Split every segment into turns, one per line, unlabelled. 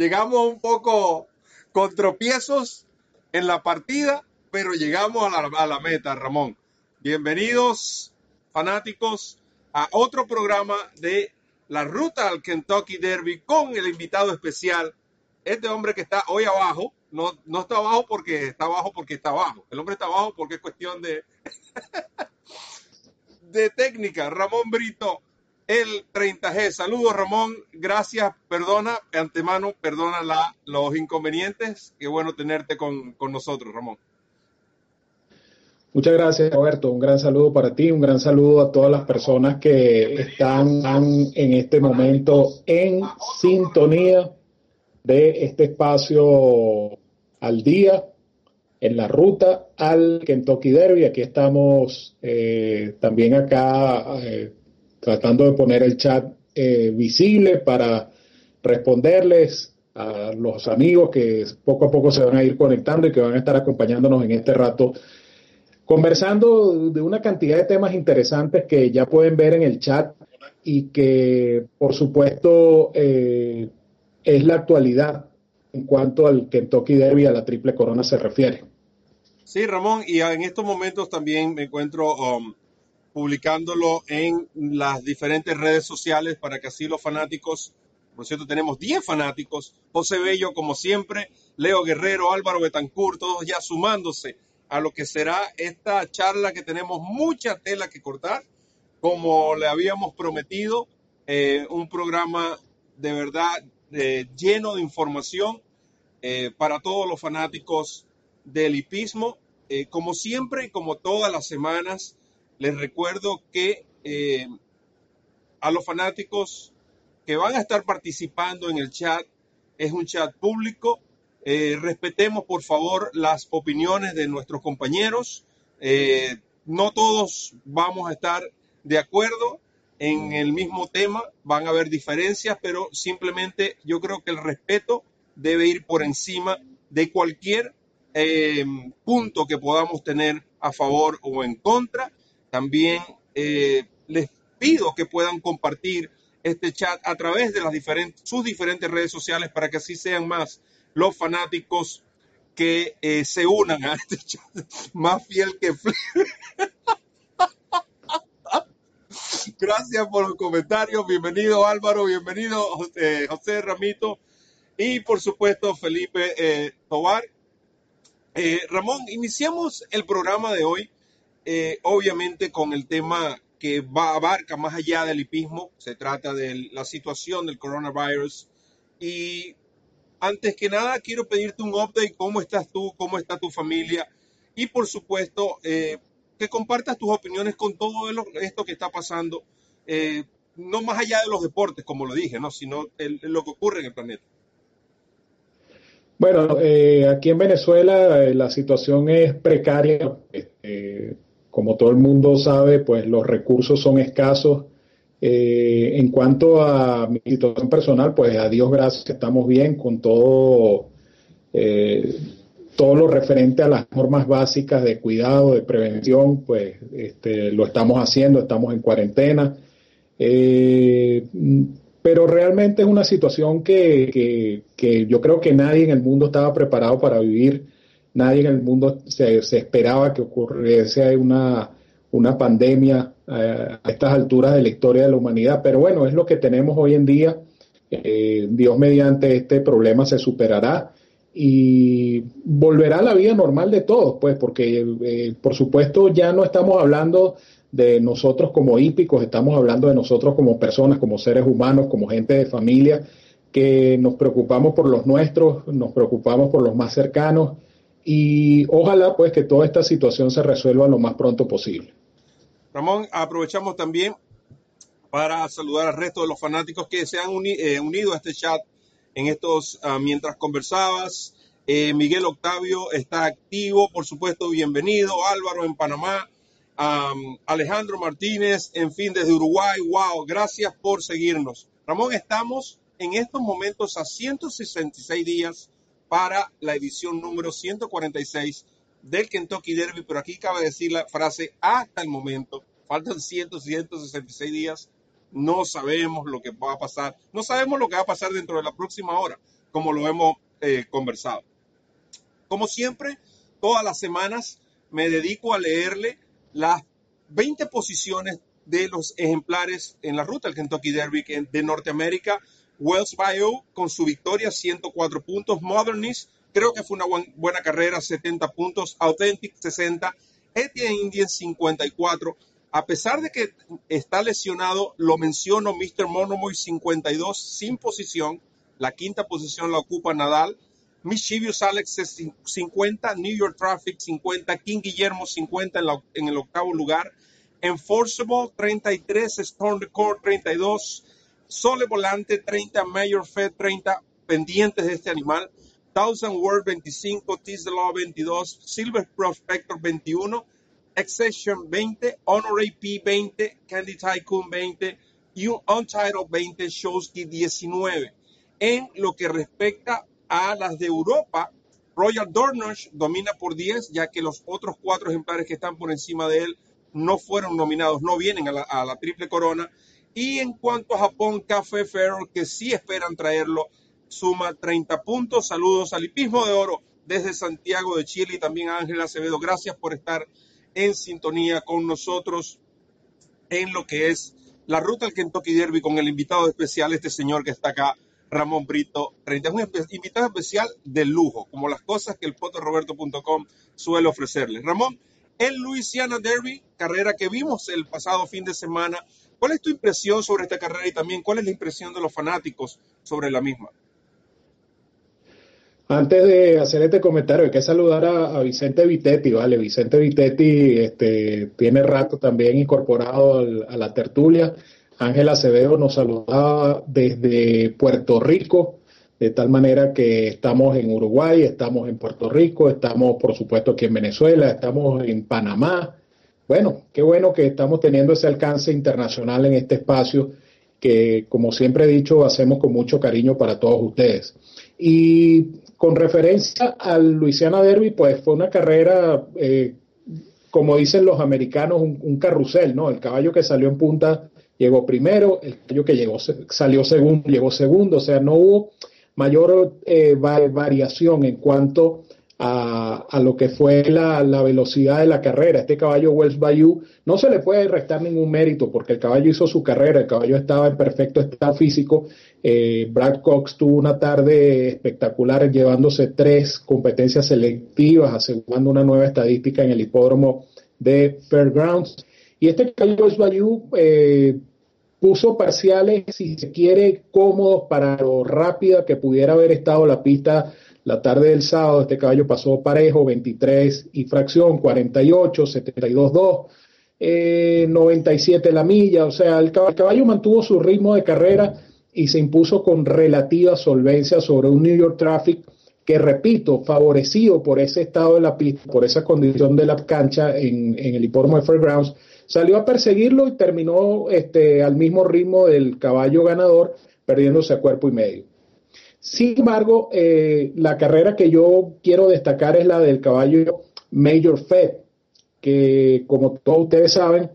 llegamos un poco con tropiezos en la partida, pero llegamos a la, a la meta, Ramón. Bienvenidos, fanáticos, a otro programa de la ruta al Kentucky Derby con el invitado especial, este hombre que está hoy abajo, no, no está abajo porque está abajo porque está abajo, el hombre está abajo porque es cuestión de, de técnica, Ramón Brito, el 30G. Saludos Ramón, gracias, perdona, antemano, perdona los inconvenientes, qué bueno tenerte con, con nosotros, Ramón.
Muchas gracias, Roberto. Un gran saludo para ti, un gran saludo a todas las personas que están en este momento en sintonía de este espacio al día en la ruta al Kentucky Derby. Aquí estamos eh, también acá eh, tratando de poner el chat eh, visible para responderles a los amigos que poco a poco se van a ir conectando y que van a estar acompañándonos en este rato conversando de una cantidad de temas interesantes que ya pueden ver en el chat y que, por supuesto, eh, es la actualidad en cuanto al Kentucky Derby, a la Triple Corona se refiere.
Sí, Ramón, y en estos momentos también me encuentro um, publicándolo en las diferentes redes sociales para que así los fanáticos, por cierto, tenemos 10 fanáticos, José Bello como siempre, Leo Guerrero, Álvaro Betancourt, todos ya sumándose a lo que será esta charla que tenemos mucha tela que cortar, como le habíamos prometido, eh, un programa de verdad eh, lleno de información eh, para todos los fanáticos del hipismo. como siempre y como todas las semanas, les recuerdo que a los fanáticos que van a estar participando en el chat, es un chat público, eh, respetemos, por favor, las opiniones de nuestros compañeros. Eh, no todos vamos a estar de acuerdo en el mismo tema, van a haber diferencias, pero simplemente yo creo que el respeto debe ir por encima de cualquier eh, punto que podamos tener a favor o en contra. También les pido que puedan compartir este chat a través de las diferentes, sus diferentes redes sociales para que así sean más los fanáticos que eh, se unan a este chat más fiel que Gracias por los comentarios. Bienvenido Álvaro, bienvenido José, José Ramito y por supuesto Felipe eh, Tobar. Eh, Ramón, iniciamos el programa de hoy, obviamente con el tema que va, abarca más allá del hipismo, se trata de la situación del coronavirus y antes que nada, quiero pedirte un update, cómo estás tú, cómo está tu familia y por supuesto eh, que compartas tus opiniones con todo esto que está pasando, eh, no más allá de los deportes, como lo dije, ¿no? sino lo que ocurre en el planeta.
Bueno, eh, aquí en Venezuela la situación es precaria. Como todo el mundo sabe, pues los recursos son escasos eh, en cuanto a mi situación personal, pues a Dios gracias estamos bien con todo, eh, todo lo referente a las normas básicas de cuidado, de prevención, pues este, lo estamos haciendo, estamos en cuarentena. Eh, pero realmente es una situación que, que, yo creo que nadie en el mundo estaba preparado para vivir, nadie en el mundo se, se esperaba que ocurriese una, una pandemia eh, a estas alturas de la historia de la humanidad. Pero bueno, es lo que tenemos hoy en día. Eh, Dios mediante este problema se superará y volverá a la vida normal de todos, pues, porque eh, por supuesto ya no estamos hablando de nosotros como hípicos, estamos hablando de nosotros como personas, como seres humanos, como gente de familia, que nos preocupamos por los nuestros, nos preocupamos por los más cercanos y ojalá pues que toda esta situación se resuelva lo más pronto posible.
Ramón, aprovechamos también para saludar al resto de los fanáticos que se han eh, unido a este chat en estos ah, mientras conversabas. Eh, Miguel Octavio está activo, por supuesto, bienvenido. Álvaro en Panamá, Alejandro Martínez, en fin, desde Uruguay. Wow, gracias por seguirnos. Ramón, estamos en estos momentos a 166 días para la edición número 146 del Kentucky Derby, pero aquí cabe decir la frase hasta el momento. Faltan 100, 166 días. No sabemos lo que va a pasar. No sabemos lo que va a pasar dentro de la próxima hora. como lo hemos eh, conversado. Como siempre, todas las semanas me dedico a leerle las 20 posiciones de los ejemplares en la ruta del Kentucky Derby de Norteamérica. Wells Bio con su victoria, 104 puntos. Modernist, creo que fue una buena carrera, 70 puntos. Authentic, 60. Etienne Indian, 54. A pesar de que está lesionado, lo menciono, Mr. Monomoy 52 sin posición. La quinta posición la ocupa Nadal. Mischievous Alex 50, New York Traffic 50, King Guillermo 50 en, el octavo lugar. Enforceable 33, Storm the Court 32, Sole Volante 30, Mayor Fed 30, pendientes de este animal. Thousand World 25, Tease the Law 22, Silver Prospector 21, Accession 20, Honor AP 20, Candy Tycoon 20 y un Untitled 20, Showski 19. En lo que respecta a las de Europa, Royal Dornoch domina por 10, ya que los otros cuatro ejemplares que están por encima de él no fueron nominados, no vienen a la, triple corona. Y en cuanto a Japón, Café Ferro, que sí esperan traerlo, suma 30 puntos. Saludos al Hipismo de Oro desde Santiago de Chile y también a Ángela Acevedo. Gracias por estar en sintonía con nosotros en lo que es la ruta al Kentucky Derby con el invitado especial, este señor que está acá, Ramón Brito 30. Es un invitado especial de lujo, como las cosas que el fotoroberto.com suele ofrecerle. Ramón, el Louisiana Derby, carrera que vimos el pasado fin de semana. ¿Cuál es tu impresión sobre esta carrera y también cuál es la impresión de los fanáticos sobre la misma?
Antes de hacer este comentario, hay que saludar a, Vicente Vitetti, ¿vale? Vicente Vitetti este, tiene rato también incorporado a la tertulia. Ángel Acevedo nos saludaba desde Puerto Rico, de tal manera que estamos en Uruguay, estamos en Puerto Rico, estamos por supuesto aquí en Venezuela, estamos en Panamá. Bueno, qué bueno que estamos teniendo ese alcance internacional en este espacio que, como siempre he dicho, hacemos con mucho cariño para todos ustedes. Y con referencia al Luisiana Derby, pues fue una carrera, eh, como dicen los americanos, un, carrusel, ¿no? El caballo que salió en punta llegó primero, el caballo que llegó, salió segundo llegó segundo, o sea, no hubo mayor eh, variación en cuanto a, lo que fue la, velocidad de la carrera. Este caballo Wells Bayou no se le puede restar ningún mérito porque el caballo hizo su carrera, el caballo estaba en perfecto estado físico. Eh, Brad Cox tuvo una tarde espectacular llevándose tres competencias selectivas, asegurando una nueva estadística en el hipódromo de Fairgrounds. Y este caballo Wells Bayou eh, puso parciales, si se quiere, cómodos para lo rápida que pudiera haber estado la pista la tarde del sábado este caballo pasó parejo, 23 y fracción, 48, 72, 2, 97 la milla. O sea, el caballo, mantuvo su ritmo de carrera y se impuso con relativa solvencia sobre un New York Traffic que, repito, favorecido por ese estado de la pista, por esa condición de la cancha en, el hipódromo de Fairgrounds, salió a perseguirlo y terminó este, al mismo ritmo del caballo ganador, perdiéndose a cuerpo y medio. Sin embargo, eh, la carrera que yo quiero destacar es la del caballo Major Fed, que como todos ustedes saben,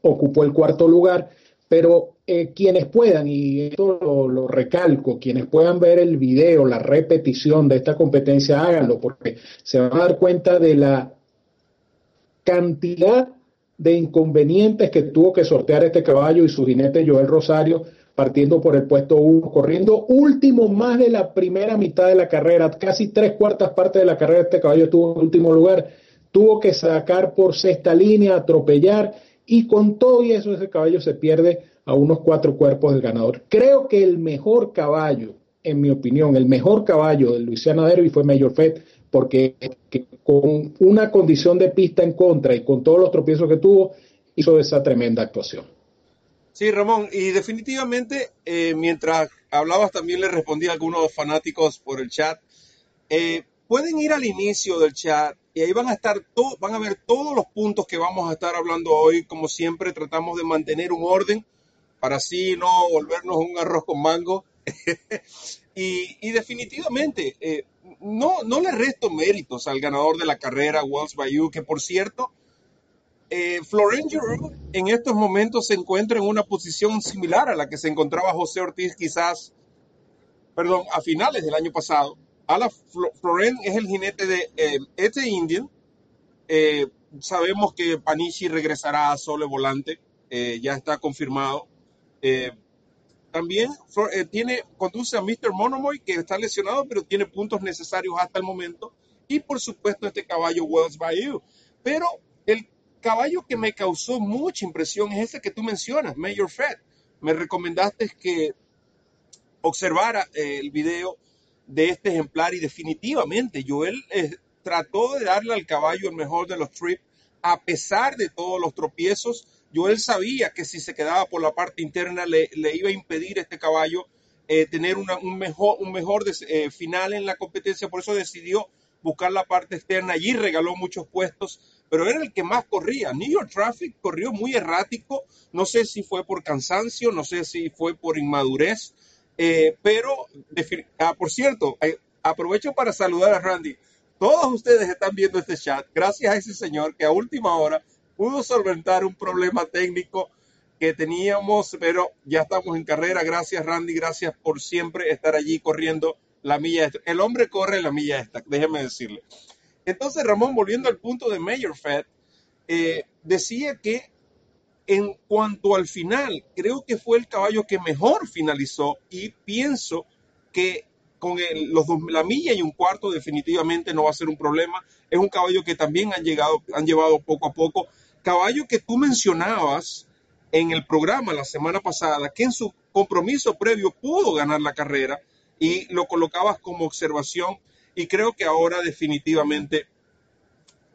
ocupó el cuarto lugar, pero eh, quienes puedan, y esto lo, recalco, quienes puedan ver el video, la repetición de esta competencia, háganlo, porque se van a dar cuenta de la cantidad de inconvenientes que tuvo que sortear este caballo y su jinete Joel Rosario partiendo por el puesto 1, corriendo último más de la primera mitad de la carrera, casi tres cuartas partes de la carrera este caballo estuvo en último lugar, tuvo que sacar por sexta línea, atropellar y con todo y eso ese caballo se pierde a unos cuatro cuerpos del ganador. Creo que el mejor caballo, en mi opinión, el mejor caballo del Luisiana Derby fue Major Fett, porque con una condición de pista en contra y con todos los tropiezos que tuvo, hizo esa tremenda actuación.
Sí, Ramón, y definitivamente, eh, mientras hablabas también le respondí a algunos fanáticos por el chat. Eh, pueden ir al inicio del chat y ahí van a estar van a ver todos los puntos que vamos a estar hablando hoy. Como siempre, tratamos de mantener un orden para así no volvernos un arroz con mango. y, definitivamente, eh, no, no le resto méritos al ganador de la carrera, Wells Bayou, que por cierto, eh, Florent en estos momentos se encuentra en una posición similar a la que se encontraba José Ortiz quizás perdón, a finales del año pasado. Ala Floren es el jinete de eh, este Indian. Eh, sabemos que Panichi regresará a Sole Volante, eh, ya está confirmado. también tiene, conduce a Mr. Monomoy, que está lesionado, pero tiene puntos necesarios hasta el momento. Y por supuesto, este caballo Wells Bayou. Pero el caballo que me causó mucha impresión es ese que tú mencionas, Mayor Fred. Me recomendaste que observara el video de este ejemplar y definitivamente Joel eh, trató de darle al caballo el mejor de los trips a pesar de todos los tropiezos. Joel sabía que si se quedaba por la parte interna le, iba a impedir a este caballo eh, tener un mejor, un mejor eh, final en la competencia, por eso decidió buscar la parte externa. Allí regaló muchos puestos, pero era el que más corría. New York Traffic corrió muy errático, no sé si fue por cansancio, no sé si fue por inmadurez, eh, pero, ah, por cierto, aprovecho para saludar a Randy. Todos ustedes están viendo este chat gracias a ese señor que a última hora pudo solventar un problema técnico que teníamos, pero ya estamos en carrera. Gracias, Randy. Gracias por siempre estar allí corriendo la milla esta. El hombre corre la milla esta, déjeme decirle. Entonces, Ramón, volviendo al punto de Mayor Fed, eh, decía que en cuanto al final, creo que fue el caballo que mejor finalizó y pienso que con los dos, la milla y un cuarto definitivamente no va a ser un problema. Es un caballo que también han, llegado, han llevado poco a poco. Caballo que tú mencionabas en el programa la semana pasada, que en su compromiso previo pudo ganar la carrera y lo colocabas como observación y creo que ahora definitivamente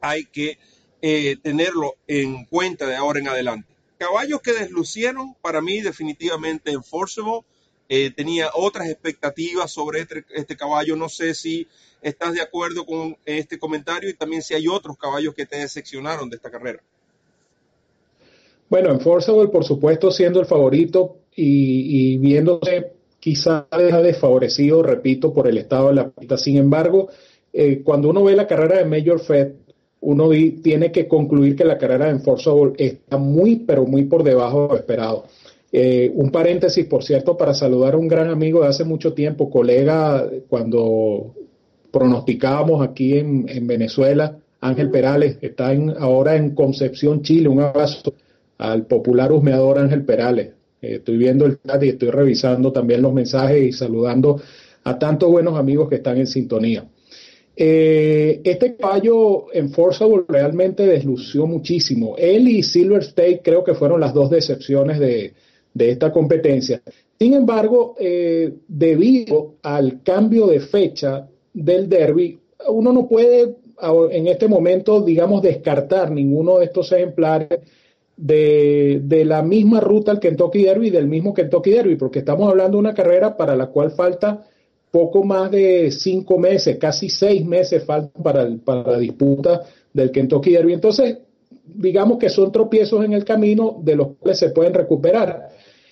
hay que eh, tenerlo en cuenta de ahora en adelante caballos que deslucieron para mí definitivamente Enforceable. Eh, tenía otras expectativas sobre este, este, caballo. No sé si estás de acuerdo con este comentario y también si hay otros caballos que te decepcionaron de esta carrera.
Bueno, Enforceable, por supuesto, siendo el favorito y, viéndose quizá desfavorecido, repito, por el estado de la pista. Sin embargo, eh, cuando uno ve la carrera de Major Fed, uno tiene que concluir que la carrera de Enforceable está muy, pero muy por debajo de lo esperado. Eh, un paréntesis, por cierto, para saludar a un gran amigo de hace mucho tiempo, colega, cuando pronosticábamos aquí en, Venezuela, Ángel Perales, está ahora en Concepción, Chile. Un abrazo al popular husmeador Ángel Perales. Eh, estoy viendo el chat y estoy revisando también los mensajes y saludando a tantos buenos amigos que están en sintonía. Eh, este caballo Enforceable realmente deslució muchísimo. Él y Silver State creo que fueron las dos decepciones de, esta competencia. Sin embargo, eh, debido al cambio de fecha del derby, uno no puede en este momento, digamos, descartar ninguno de estos ejemplares de, de, la misma ruta al Kentucky Derby del mismo Kentucky Derby, porque estamos hablando de una carrera para la cual falta poco más de cinco meses, casi seis meses faltan para, para la disputa del Kentucky Derby. Entonces, digamos que son tropiezos en el camino de los cuales se pueden recuperar.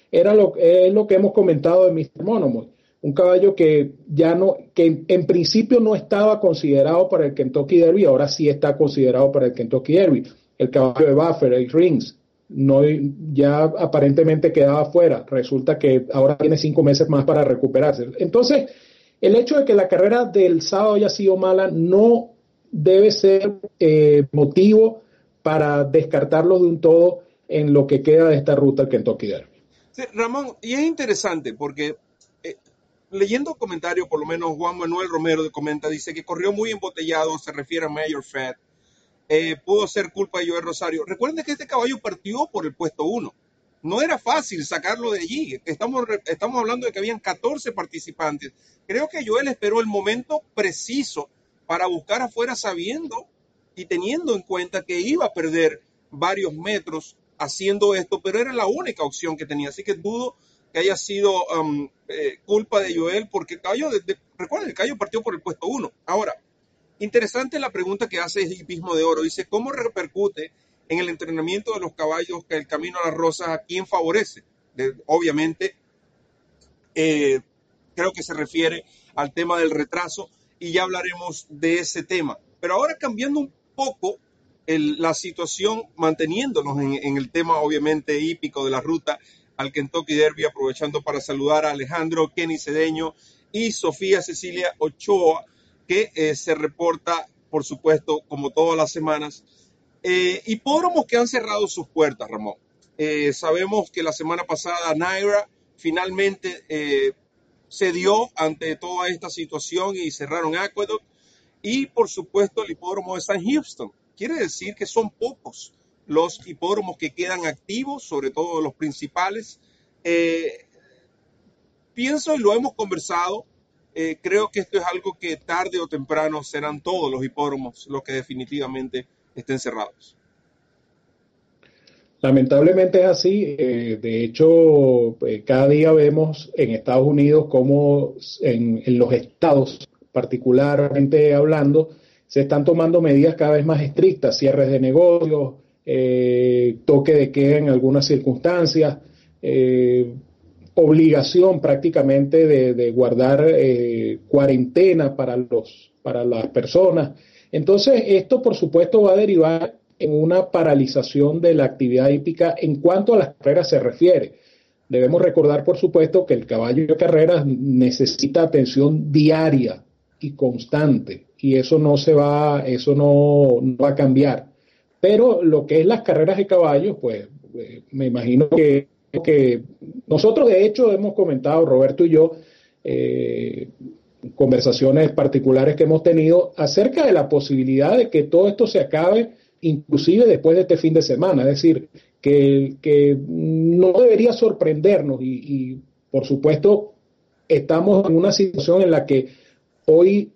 Era lo, es lo que hemos comentado de Mr. Monomoy, un caballo que ya no, que en, principio no estaba considerado para el Kentucky Derby, ahora sí está considerado para el Kentucky Derby. El caballo de Buffer, el Rings, no, ya aparentemente quedaba fuera. Resulta que ahora tiene cinco meses más para recuperarse. Entonces, el hecho de que la carrera del sábado haya sido mala no debe ser eh, motivo para descartarlo de un todo en lo que queda de esta ruta al Kentucky Derby.
Ramón, y es interesante porque eh, leyendo comentarios, por lo menos Juan Manuel Romero comenta, dice que corrió muy embotellado, se refiere a Mayor Fed, eh, pudo ser culpa de Joel Rosario. Recuerden que este caballo partió por el puesto 1 no era fácil sacarlo de allí. Estamos, estamos hablando de que habían 14 participantes. Creo que Joel esperó el momento preciso para buscar afuera sabiendo y teniendo en cuenta que iba a perder varios metros haciendo esto, pero era la única opción que tenía. Así que dudo que haya sido um, eh, culpa de Joel, porque Cayo, recuerden, el Cayo partió por el puesto 1. Ahora, interesante la pregunta que hace el Hipismo de Oro. Dice, ¿cómo repercute en el entrenamiento de los caballos que el camino a las rosas a quién favorece. obviamente, eh, creo que se refiere al tema del retraso y ya hablaremos de ese tema. Pero ahora cambiando un poco la situación, manteniéndonos en, el tema obviamente hípico de la ruta al Kentucky Derby, aprovechando para saludar a Alejandro, Kenny Cedeño y Sofía Cecilia Ochoa, que eh, se reporta, por supuesto, como todas las semanas. Eh, hipódromos que han cerrado sus puertas, Ramón. Eh, sabemos que la semana pasada Naira finalmente se dio ante toda esta situación y cerraron Aqueduct. Y por supuesto el hipódromo de San Houston. Quiere decir que son pocos los hipódromos que quedan activos, sobre todo los principales. Eh, pienso y lo hemos conversado, eh, creo que esto es algo que tarde o temprano serán todos los hipódromos los que definitivamente estén cerrados.
Lamentablemente es así. Eh, de hecho, cada día vemos en Estados Unidos como en, los estados, particularmente hablando, se están tomando medidas cada vez más estrictas, cierres de negocios, eh, toque de queda en algunas circunstancias, eh, obligación prácticamente de, guardar eh, cuarentena para, los, para las personas. Entonces, esto por supuesto va a derivar en una paralización de la actividad hípica en cuanto a las carreras se refiere. Debemos recordar, por supuesto, que el caballo de carreras necesita atención diaria y constante, y eso no se va, eso no va a cambiar. Pero lo que es las carreras de caballos, pues eh, me imagino que, que, nosotros de hecho hemos comentado, Roberto y yo, eh, conversaciones particulares que hemos tenido acerca de la posibilidad de que todo esto se acabe inclusive después de este fin de semana. Es decir, que, que no debería sorprendernos y, y, por supuesto estamos en una situación en la que hoy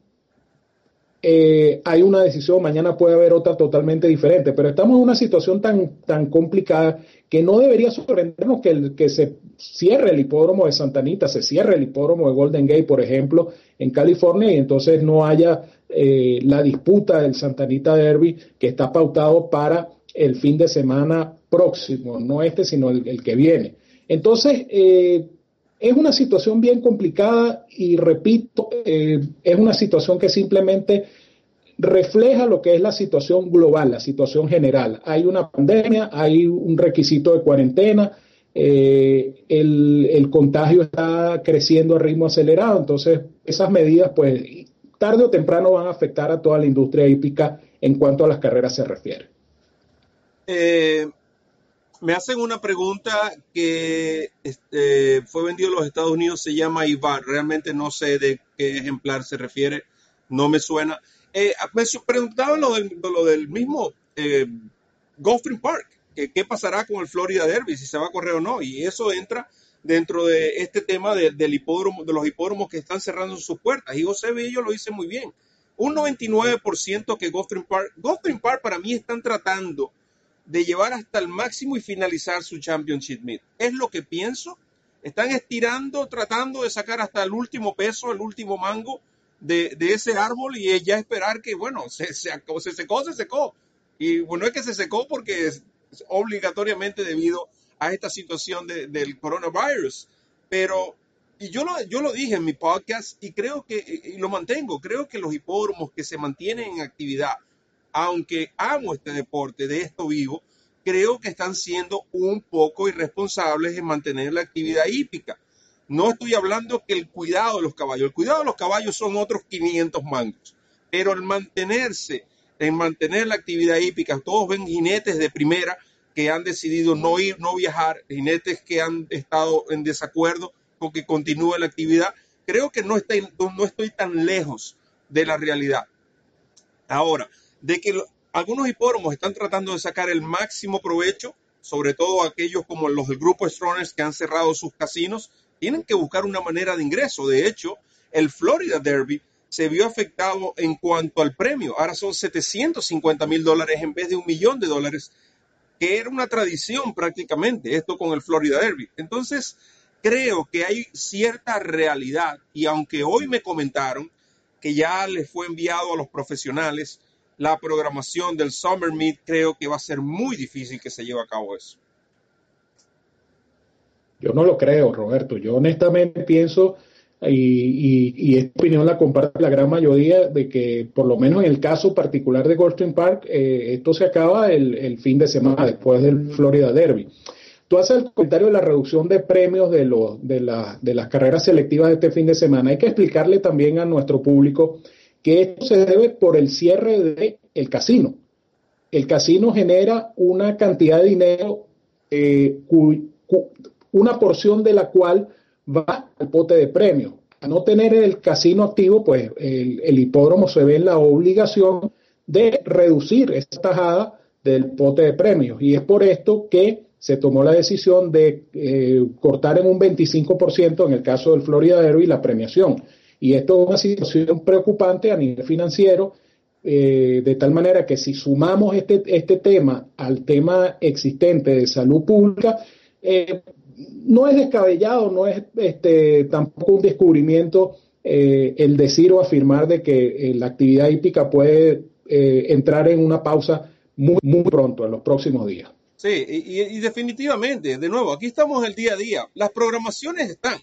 eh, hay una decisión, mañana puede haber otra totalmente diferente, pero estamos en una situación tan, tan complicada que no debería sorprendernos que, que se cierre el hipódromo de Santa Anita, se cierre el hipódromo de Golden Gate, por ejemplo, en California, y entonces no haya eh, la disputa del Santa Anita Derby que está pautado para el fin de semana próximo, no este, sino el, que viene. Entonces, eh, es una situación bien complicada y repito, es una situación que simplemente refleja lo que es la situación global, la situación general. Hay una pandemia, hay un requisito de cuarentena, eh, el, contagio está creciendo a ritmo acelerado, entonces esas medidas pues tarde o temprano van a afectar a toda la industria hípica en cuanto a las carreras se refiere.
Eh, me hacen una pregunta que este, fue vendido en los Estados Unidos, se llama Ibar, realmente no sé de qué ejemplar se refiere, no me suena. Eh, me preguntaban lo del, mismo eh, Park, qué pasará con el Florida Derby, si se va a correr o no, y eso entra dentro de este tema del hipódromo, de los hipódromos que están cerrando sus puertas. Y José Bello lo dice muy bien. Un 99% que Gulfstream Park, Gulfstream Park para mí están tratando de llevar hasta el máximo y finalizar su Championship Meet. Es lo que pienso. Están estirando, tratando de sacar hasta el último peso, el último mango de, ese árbol y ya esperar que, bueno, se, se, se secó, se secó. Y bueno, es que se secó porque es, obligatoriamente debido a esta situación del coronavirus. Pero, y yo lo, yo lo dije en mi podcast y creo que, y lo mantengo, creo que los hipódromos que se mantienen en actividad, aunque amo este deporte, de esto vivo, creo que están siendo un poco irresponsables en mantener la actividad hípica. No estoy hablando que el cuidado de los caballos, el cuidado de los caballos son otros 500 mangos, pero el mantenerse, en mantener la actividad hípica, todos ven jinetes de primera que han decidido no ir, no viajar, jinetes que han estado en desacuerdo con que continúe la actividad, creo que no, no estoy tan lejos de la realidad. Ahora, de que algunos hipódromos están tratando de sacar el máximo provecho, sobre todo aquellos como los del grupo Stroners que han cerrado sus casinos, tienen que buscar una manera de ingreso. De hecho, el Florida Derby se vio afectado en cuanto al premio. Ahora son 750 mil dólares en vez de un millón de dólares, que era una tradición prácticamente, esto con el Florida Derby. Entonces, creo que hay cierta realidad y aunque hoy me comentaron que ya les fue enviado a los profesionales la programación del Summer Meet, creo que va a ser muy difícil que se lleve a cabo eso.
Yo no lo creo, Roberto. Yo honestamente pienso, y, y, esta opinión la comparte la gran mayoría, de que por lo menos en el caso particular de Goldstein Park, eh, esto se acaba el, fin de semana después del Florida Derby. tú haces el comentario de la reducción de premios de, los, de, de las carreras selectivas de este fin de semana. Hay que explicarle también a nuestro público que esto se debe por el cierre del el casino. El casino genera una cantidad de dinero, eh, una porción de la cual va al pote de premios. A no tener el casino activo, pues el, el hipódromo se ve en la obligación de reducir esa tajada del pote de premios. Y es por esto que se tomó la decisión de eh, cortar en un 25% en el caso del Florida Derby la premiación. Y esto es una situación preocupante a nivel financiero, eh, de tal manera que si sumamos este, este tema al tema existente de salud pública, eh, no es descabellado, no es este, tampoco un descubrimiento el decir o afirmar de que la actividad hípica puede entrar en una pausa muy, muy pronto, en los próximos días.
Sí, y, definitivamente, de nuevo, aquí estamos el día a día. Las programaciones están,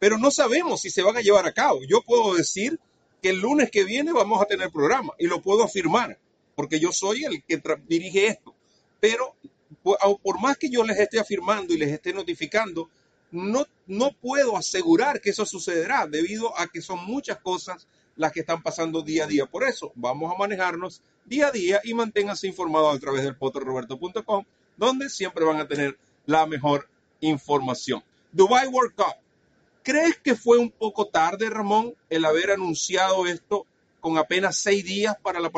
pero no sabemos si se van a llevar a cabo. Yo puedo decir que el lunes que viene vamos a tener programa y lo puedo afirmar, porque yo soy el que dirige esto. Pero por más que yo les esté afirmando y les esté notificando, no, no puedo asegurar que eso sucederá debido a que son muchas cosas las que están pasando día a día. Por eso vamos a manejarnos día a día y manténganse informados a través del potorroberto.com donde siempre van a tener la mejor información. Dubai World Cup. ¿Crees que fue un poco tarde, Ramón, el haber anunciado esto con apenas seis días para la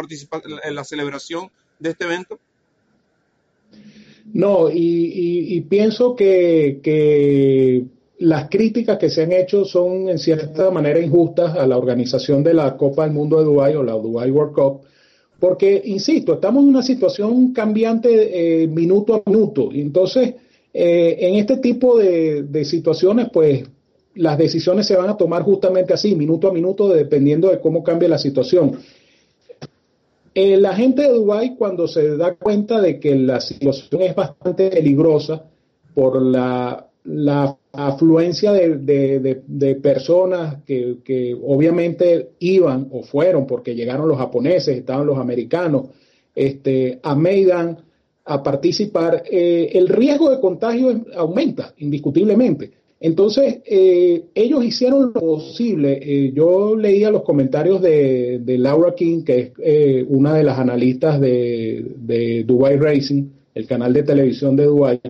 en la celebración de este evento?
No, y, pienso que, las críticas que se han hecho son en cierta manera injustas a la organización de la Copa del Mundo de Dubai o la Dubai World Cup, porque, insisto, estamos en una situación cambiante eh, minuto a minuto. Entonces, eh, en este tipo de, situaciones, pues las decisiones se van a tomar justamente así, minuto a minuto, dependiendo de cómo cambie la situación. Eh, la gente de Dubái, cuando se da cuenta de que la situación es bastante peligrosa por la la afluencia de, personas que, obviamente iban o fueron porque llegaron los japoneses, estaban los americanos, este, a Maidan a participar, eh, el riesgo de contagio aumenta indiscutiblemente. Entonces, eh, ellos hicieron lo posible. Eh, yo leía los comentarios de, Laura King, que es una de las analistas de, Dubai Racing, el canal de televisión de Dubai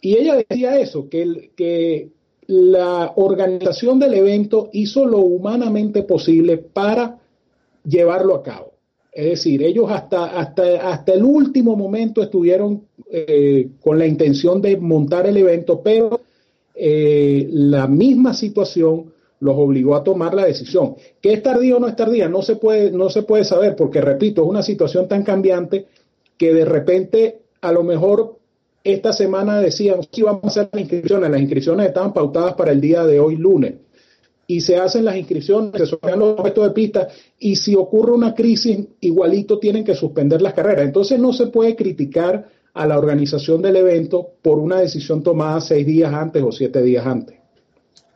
y ella decía eso, que, que la organización del evento hizo lo humanamente posible para llevarlo a cabo. Es decir, ellos hasta, hasta, hasta el último momento estuvieron eh, con la intención de montar el evento, pero eh, la misma situación los obligó a tomar la decisión. ¿Qué es tardía o no es tardía? No se puede, no se puede saber, porque repito, es una situación tan cambiante que de repente a lo mejor esta semana decían que vamos a hacer las inscripciones. Las inscripciones estaban pautadas para el día de hoy, lunes. Y se hacen las inscripciones, se suben los puestos de pista y si ocurre una crisis, igualito tienen que suspender las carreras. Entonces no se puede criticar a la organización del evento por una decisión tomada seis días antes o siete días antes.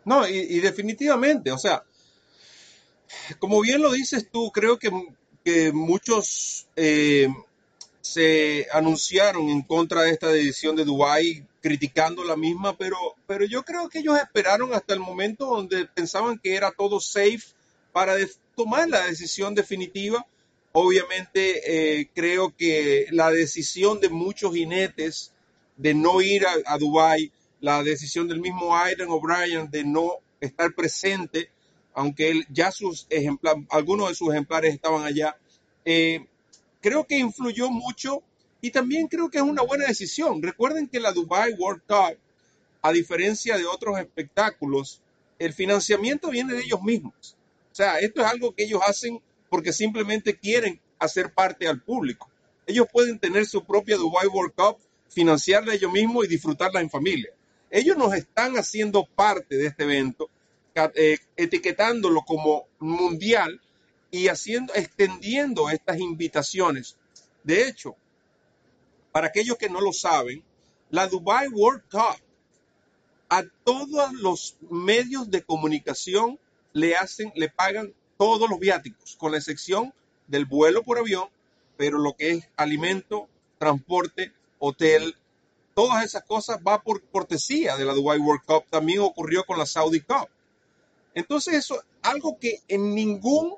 No, y, definitivamente, o sea, como bien lo dices tú, creo que, muchos eh, se anunciaron en contra de esta decisión de Dubái, criticando la misma, pero, pero yo creo que ellos esperaron hasta el momento donde pensaban que era todo safe para tomar la decisión definitiva. Obviamente eh, creo que la decisión de muchos jinetes de no ir a, a Dubái, la decisión del mismo Aidan O'Brien de no estar presente, aunque él, ya sus ejemplares, algunos de sus ejemplares estaban allá, eh, creo que influyó mucho y también creo que es una buena decisión. Recuerden que la Dubai World Cup, a diferencia de otros espectáculos, el financiamiento viene de ellos mismos. O sea, esto es algo que ellos hacen porque simplemente quieren hacer parte al público. Ellos pueden tener su propia Dubai World Cup, financiarla ellos mismos y disfrutarla en familia. Ellos nos están haciendo parte de este evento, eh, etiquetándolo como mundial y haciendo, extendiendo estas invitaciones. De hecho, para aquellos que no lo saben, la Dubai World Cup a todos los medios de comunicación le hacen, le pagan todos los viáticos, con la excepción del vuelo por avión, pero lo que es alimento, transporte, hotel, todas esas cosas va por cortesía de la Dubai World Cup. También ocurrió con la Saudi Cup. Entonces eso, algo que en ningún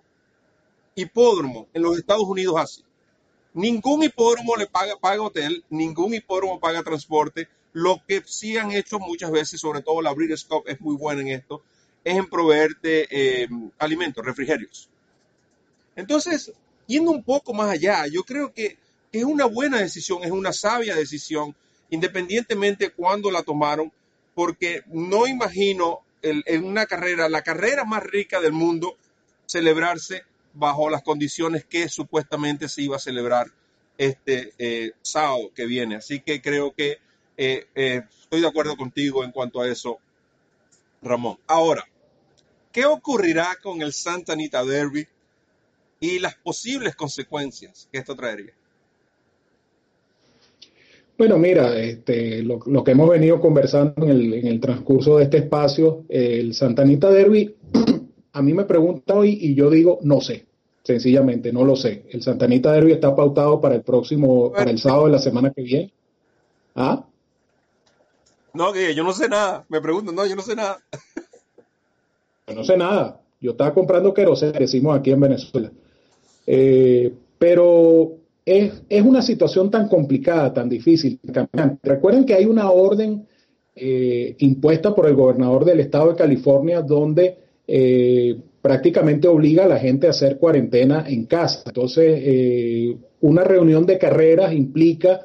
hipódromo en los Estados Unidos hace. Ningún hipódromo le paga, paga hotel, ningún hipódromo paga transporte. Lo que sí han hecho muchas veces, sobre todo la Breeders' Cup es muy buena en esto, es en proveerte eh, alimentos, refrigerios. Entonces, yendo un poco más allá, yo creo que es una buena decisión, es una sabia decisión, independientemente cuándo la tomaron, porque no imagino en una carrera, la carrera más rica del mundo, celebrarse bajo las condiciones que supuestamente se iba a celebrar este eh, sábado que viene. Así que creo que eh, estoy de acuerdo contigo en cuanto a eso, Ramón. Ahora, ¿qué ocurrirá con el Santa Anita Derby y las posibles consecuencias que esto traería?
Bueno, mira, este, lo, que hemos venido conversando en el, en el transcurso de este espacio, el Santa Anita Derby, a mí me pregunta hoy y yo digo, no sé, sencillamente, no lo sé. El Santa Anita Derby está pautado para el próximo, para el sábado de la semana que viene. ¿Ah?
No, que yo no sé nada, me pregunto, no, yo no sé nada.
No sé nada, yo estaba comprando queroseno, decimos aquí en Venezuela. Eh, pero es, una situación tan complicada, tan difícil. Recuerden que hay una orden eh, impuesta por el gobernador del estado de California donde eh, prácticamente obliga a la gente a hacer cuarentena en casa. Entonces, una reunión de carreras implica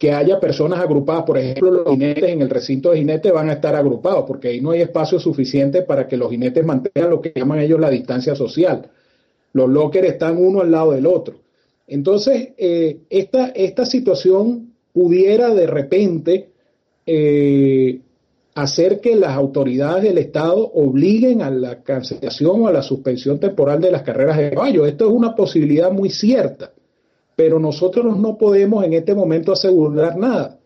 que haya personas agrupadas. Por ejemplo, los jinetes en el recinto de jinetes van a estar agrupados porque ahí no hay espacio suficiente para que los jinetes mantengan lo que llaman ellos la distancia social. Los lockers están uno al lado del otro. Entonces, eh, esta, esta, situación pudiera de repente eh, hacer que las autoridades del Estado obliguen a la cancelación o a la suspensión temporal de las carreras de caballo. Esto es una posibilidad muy cierta pero nosotros no podemos en este momento asegurar nada.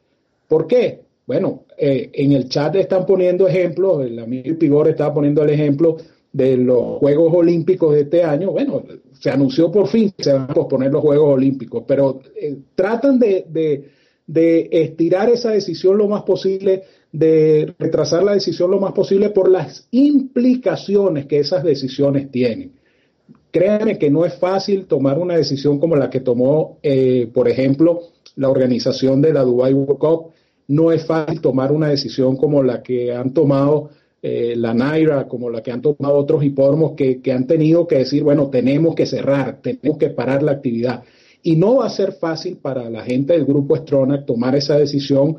¿Por qué? Bueno, eh, en el chat están poniendo ejemplos, el amigo Pigor estaba poniendo el ejemplo de los Juegos Olímpicos de este año. Bueno, se anunció por fin que se van a posponer los Juegos Olímpicos, pero eh, tratan de, de estirar esa decisión lo más posible, de retrasar la decisión lo más posible por las implicaciones que esas decisiones tienen. Créanme que no es fácil tomar una decisión como la que tomó, eh, por ejemplo, la organización de la Dubai World Cup. No es fácil tomar una decisión como la que han tomado eh, la Naira, como la que han tomado otros hipódromos que, que han tenido que decir, bueno, tenemos que cerrar, tenemos que parar la actividad. Y no va a ser fácil para la gente del grupo Stronach tomar esa decisión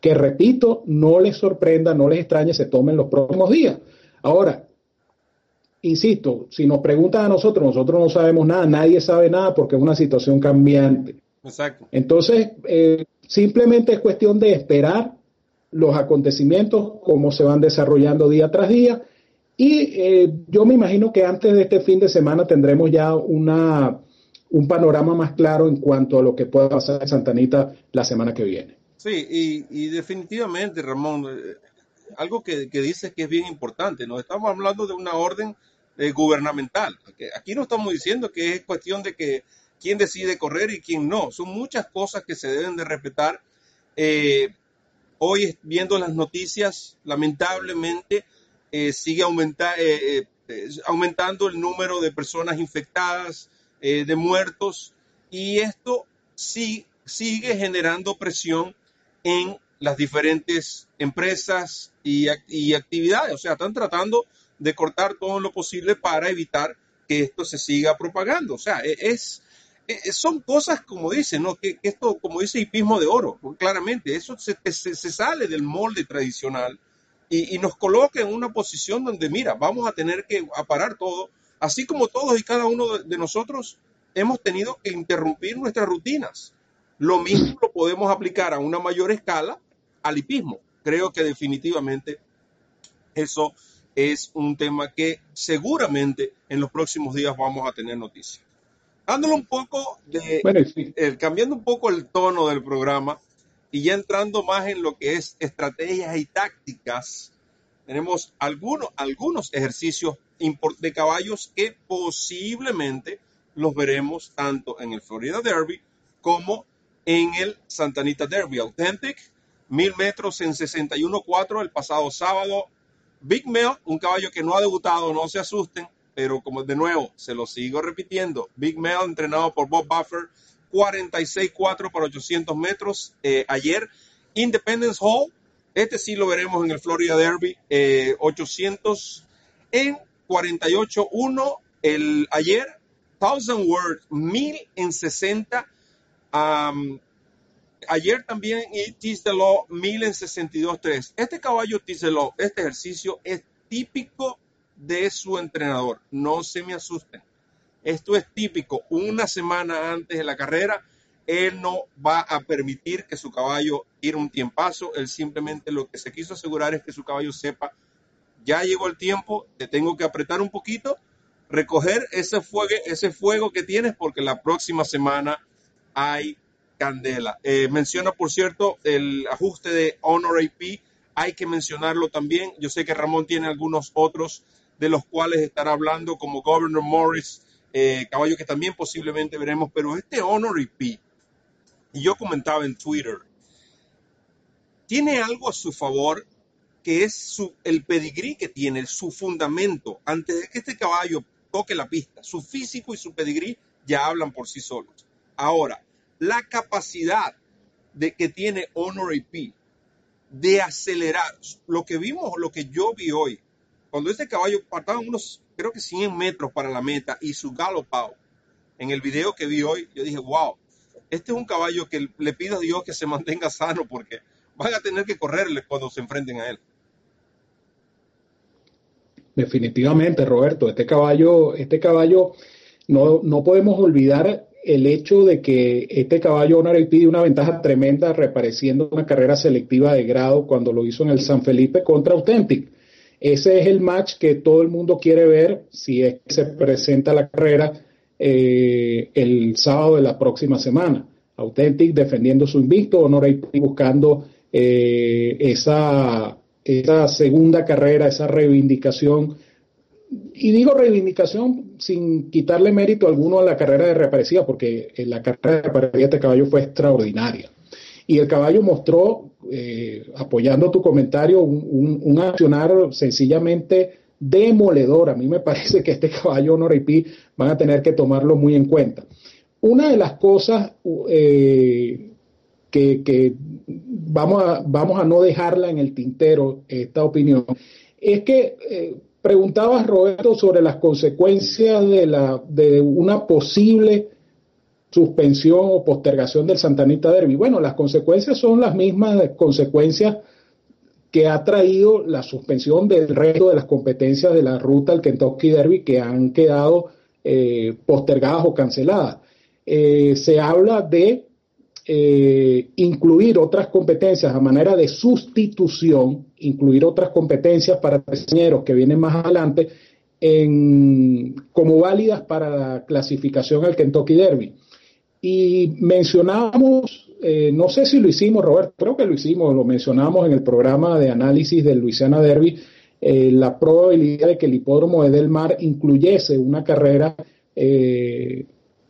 que, repito, no les sorprenda, no les extrañe, se tomen los próximos días. Ahora, insisto, si nos preguntan a nosotros, nosotros no sabemos nada, nadie sabe nada porque es una situación cambiante. Exacto. Entonces, eh, simplemente es cuestión de esperar los acontecimientos, cómo se van desarrollando día tras día. Y eh, yo me imagino que antes de este fin de semana tendremos ya una, un panorama más claro en cuanto a lo que pueda pasar en Santanita la semana que viene.
Sí, y, definitivamente, Ramón, eh, algo que, que dices que es bien importante, nos estamos hablando de una orden eh, gubernamental. Aquí no estamos diciendo que es cuestión de que quién decide correr y quién no. Son muchas cosas que se deben de respetar. Eh, hoy viendo las noticias, lamentablemente eh, sigue aumentando el número de personas infectadas, de muertos, y esto sí sigue generando presión en las diferentes empresas y, y actividades. O sea, están tratando de cortar todo lo posible para evitar que esto se siga propagando. O sea, e, es, e, son cosas como dicen, ¿no? Que, esto, como dice hipismo de oro, claramente, eso se, se, sale del molde tradicional y, nos coloca en una posición donde, mira, vamos a tener que parar todo, así como todos y cada uno de, de nosotros hemos tenido que interrumpir nuestras rutinas. Lo mismo lo podemos aplicar a una mayor escala al hipismo. Creo que definitivamente eso es un tema que seguramente en los próximos días vamos a tener noticias. Dándole un poco de, eh, cambiando un poco el tono del programa y ya entrando más en lo que es estrategias y tácticas, tenemos algunos, algunos ejercicios de caballos que posiblemente los veremos tanto en el Florida Derby como en el Santanita Derby. Authentic, mil metros en 61.4 el pasado sábado. Big Mel, un caballo que no ha debutado, no se asusten, pero como de nuevo, se lo sigo repitiendo. Big Mel, entrenado por Bob Buffer, 46.4 por 800 metros eh, ayer. Independence Hall, este sí lo veremos en el Florida Derby, 800 eh, en 48.1 el ayer. Thousand Words, 1000 en 60. Ayer también y the Law, 1000 en 62.3. Este caballo Law, este ejercicio es típico de su entrenador. No se me asusten. Esto es típico. Una semana antes de la carrera, él no va a permitir que su caballo ir un tiempazo. Él simplemente lo que se quiso asegurar es que su caballo sepa, ya llegó el tiempo, te tengo que apretar un poquito, recoger ese fuego, ese fuego que tienes porque la próxima semana hay candela. Eh, menciona, por cierto, el ajuste de Honor AP. Hay que mencionarlo también. Yo sé que Ramón tiene algunos otros de los cuales estará hablando, como Governor Morris, eh, caballo que también posiblemente veremos, pero este Honor P, y yo comentaba en Twitter, tiene algo a su favor que es su, el pedigrí que tiene, su fundamento, antes de que este caballo toque la pista, su físico y su pedigrí ya hablan por sí solos. Ahora, la capacidad de que tiene Honor P de acelerar, lo que vimos, lo que yo vi hoy, cuando este caballo partaba unos creo que 100 metros para la meta y su galopado. En el video que vi hoy, yo dije, wow, este es un caballo que le pido a Dios que se mantenga sano porque van a tener que correrle cuando se enfrenten a él.
Definitivamente, Roberto, este caballo, este caballo, no, no podemos olvidar el hecho de que este caballo Honor pide una ventaja tremenda repareciendo una carrera selectiva de grado cuando lo hizo en el San Felipe contra Authentic. Ese es el match que todo el mundo quiere ver si es que se presenta la carrera eh, el sábado de la próxima semana. Authentic defendiendo su invicto, Honor buscando eh, esa, esa segunda carrera, esa reivindicación. Y digo reivindicación sin quitarle mérito alguno a la carrera de reaparecida, porque la carrera de reaparecida de este caballo fue extraordinaria. Y el caballo mostró, eh, apoyando tu comentario, un, un, accionar sencillamente demoledor. A mí me parece que este caballo Honor IP van a tener que tomarlo muy en cuenta. Una de las cosas eh, que, vamos, a, vamos a no dejarla en el tintero, esta opinión, es que eh, preguntabas, Roberto, sobre las consecuencias de, la, de una posible suspensión o postergación del Santanita Derby. Bueno, las consecuencias son las mismas consecuencias que ha traído la suspensión del resto de las competencias de la ruta del Kentucky Derby que han quedado eh, postergadas o canceladas. Eh, se habla de eh, incluir otras competencias a manera de sustitución, incluir otras competencias para diseñeros que vienen más adelante como válidas para la clasificación al Kentucky Derby. Y mencionamos, eh, no sé si lo hicimos, Roberto, creo que lo hicimos, lo mencionamos en el programa de análisis del Luisiana Derby, eh, la probabilidad de que el hipódromo de Del Mar incluyese una carrera eh,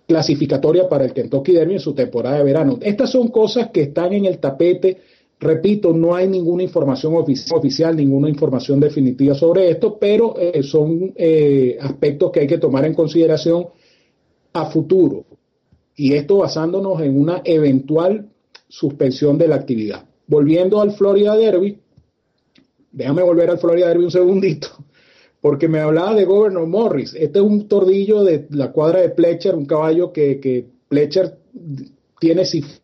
clasificatoria para el Kentucky Derby en su temporada de verano. Estas son cosas que están en el tapete. Repito, no hay ninguna información oficial, ninguna información definitiva sobre esto, pero son aspectos que hay que tomar en consideración a futuro y esto basándonos en una eventual suspensión de la actividad. Volviendo al Florida Derby, déjame volver al Florida Derby un segundito, porque me hablaba de Governor Morris. Este es un tordillo de la cuadra de Pletcher, un caballo que, que Pletcher tiene cifras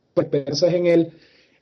en él,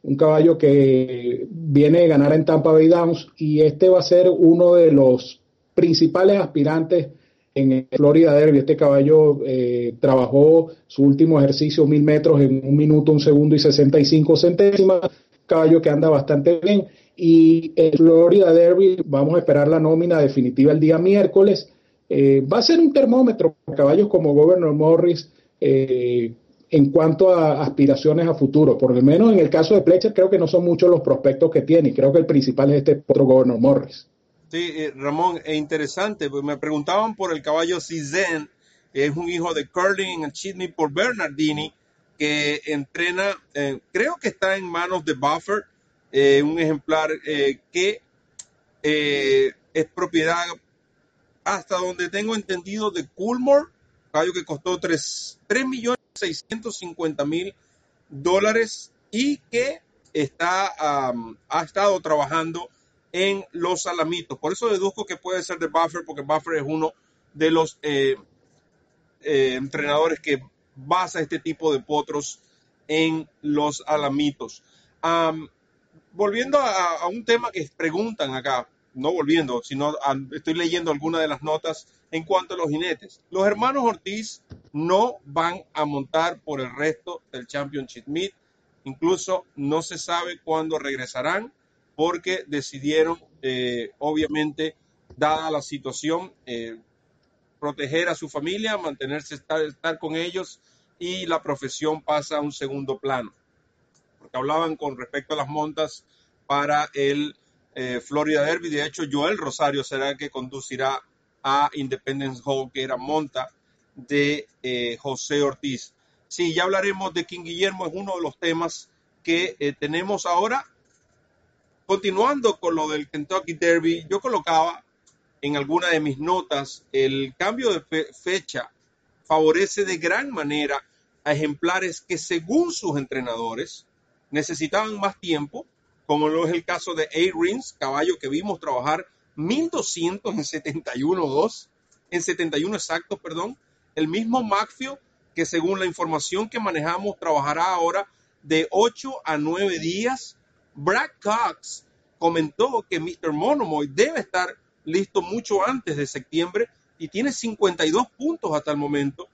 un caballo que viene de ganar en Tampa Bay Downs y este va a ser uno de los principales aspirantes en Florida Derby. Este caballo eh, trabajó su último ejercicio mil metros en un minuto, un segundo y 65 centésimas. Caballo que anda bastante bien. Y el Florida Derby, vamos a esperar la nómina definitiva el día miércoles. Eh, va a ser un termómetro para caballos como Governor Morris eh, en cuanto a aspiraciones a futuro. Por lo menos en el caso de Pletcher, creo que no son muchos los prospectos que tiene. Creo que el principal es este otro Governor Morris.
Sí, eh, Ramón, es interesante, pues me preguntaban por el caballo Cizen, es un hijo de Curling Chidney por Bernardini. que entrena, eh, creo que está en manos de Buffer, eh, un ejemplar eh, que es propiedad, hasta donde tengo entendido, de Coolmore, caballo que costó 3, 3 millones 650 mil dólares y que está, ha estado trabajando en los Alamitos. Por eso deduzco que puede ser de Buffer, porque Buffer es uno de los entrenadores que basa este tipo de potros en los alamitos. volviendo a, un tema que preguntan acá, no volviendo, sino estoy leyendo algunas de las notas en cuanto a los jinetes. Los hermanos Ortiz no van a montar por el resto del Championship Meet. Incluso no se sabe cuándo regresarán porque decidieron, eh, obviamente, dada la situación, eh, proteger a su familia, mantenerse, estar, con ellos y la profesión pasa a un segundo plano. Porque hablaban con respecto a las montas para el eh, Florida Derby. De hecho, Joel Rosario será el que conducirá a Independence Hall, que era monta de eh, José Ortiz. Sí, ya hablaremos de King Guillermo, es uno de los temas que eh, tenemos ahora. Continuando con lo del Kentucky Derby, yo colocaba en alguna de mis notas, el cambio de fecha favorece de gran manera a ejemplares que según sus entrenadores necesitaban más tiempo, como lo es el caso de A-Rins, caballo que vimos trabajar 1200 en 71.2, en 71 exactos, perdón. El mismo Macfio, que según la información que manejamos trabajará ahora de 8 a 9 días. Brad Cox comentó que Mr. Monomoy debe estar listo mucho antes de septiembre y tiene 52 puntos hasta el momento.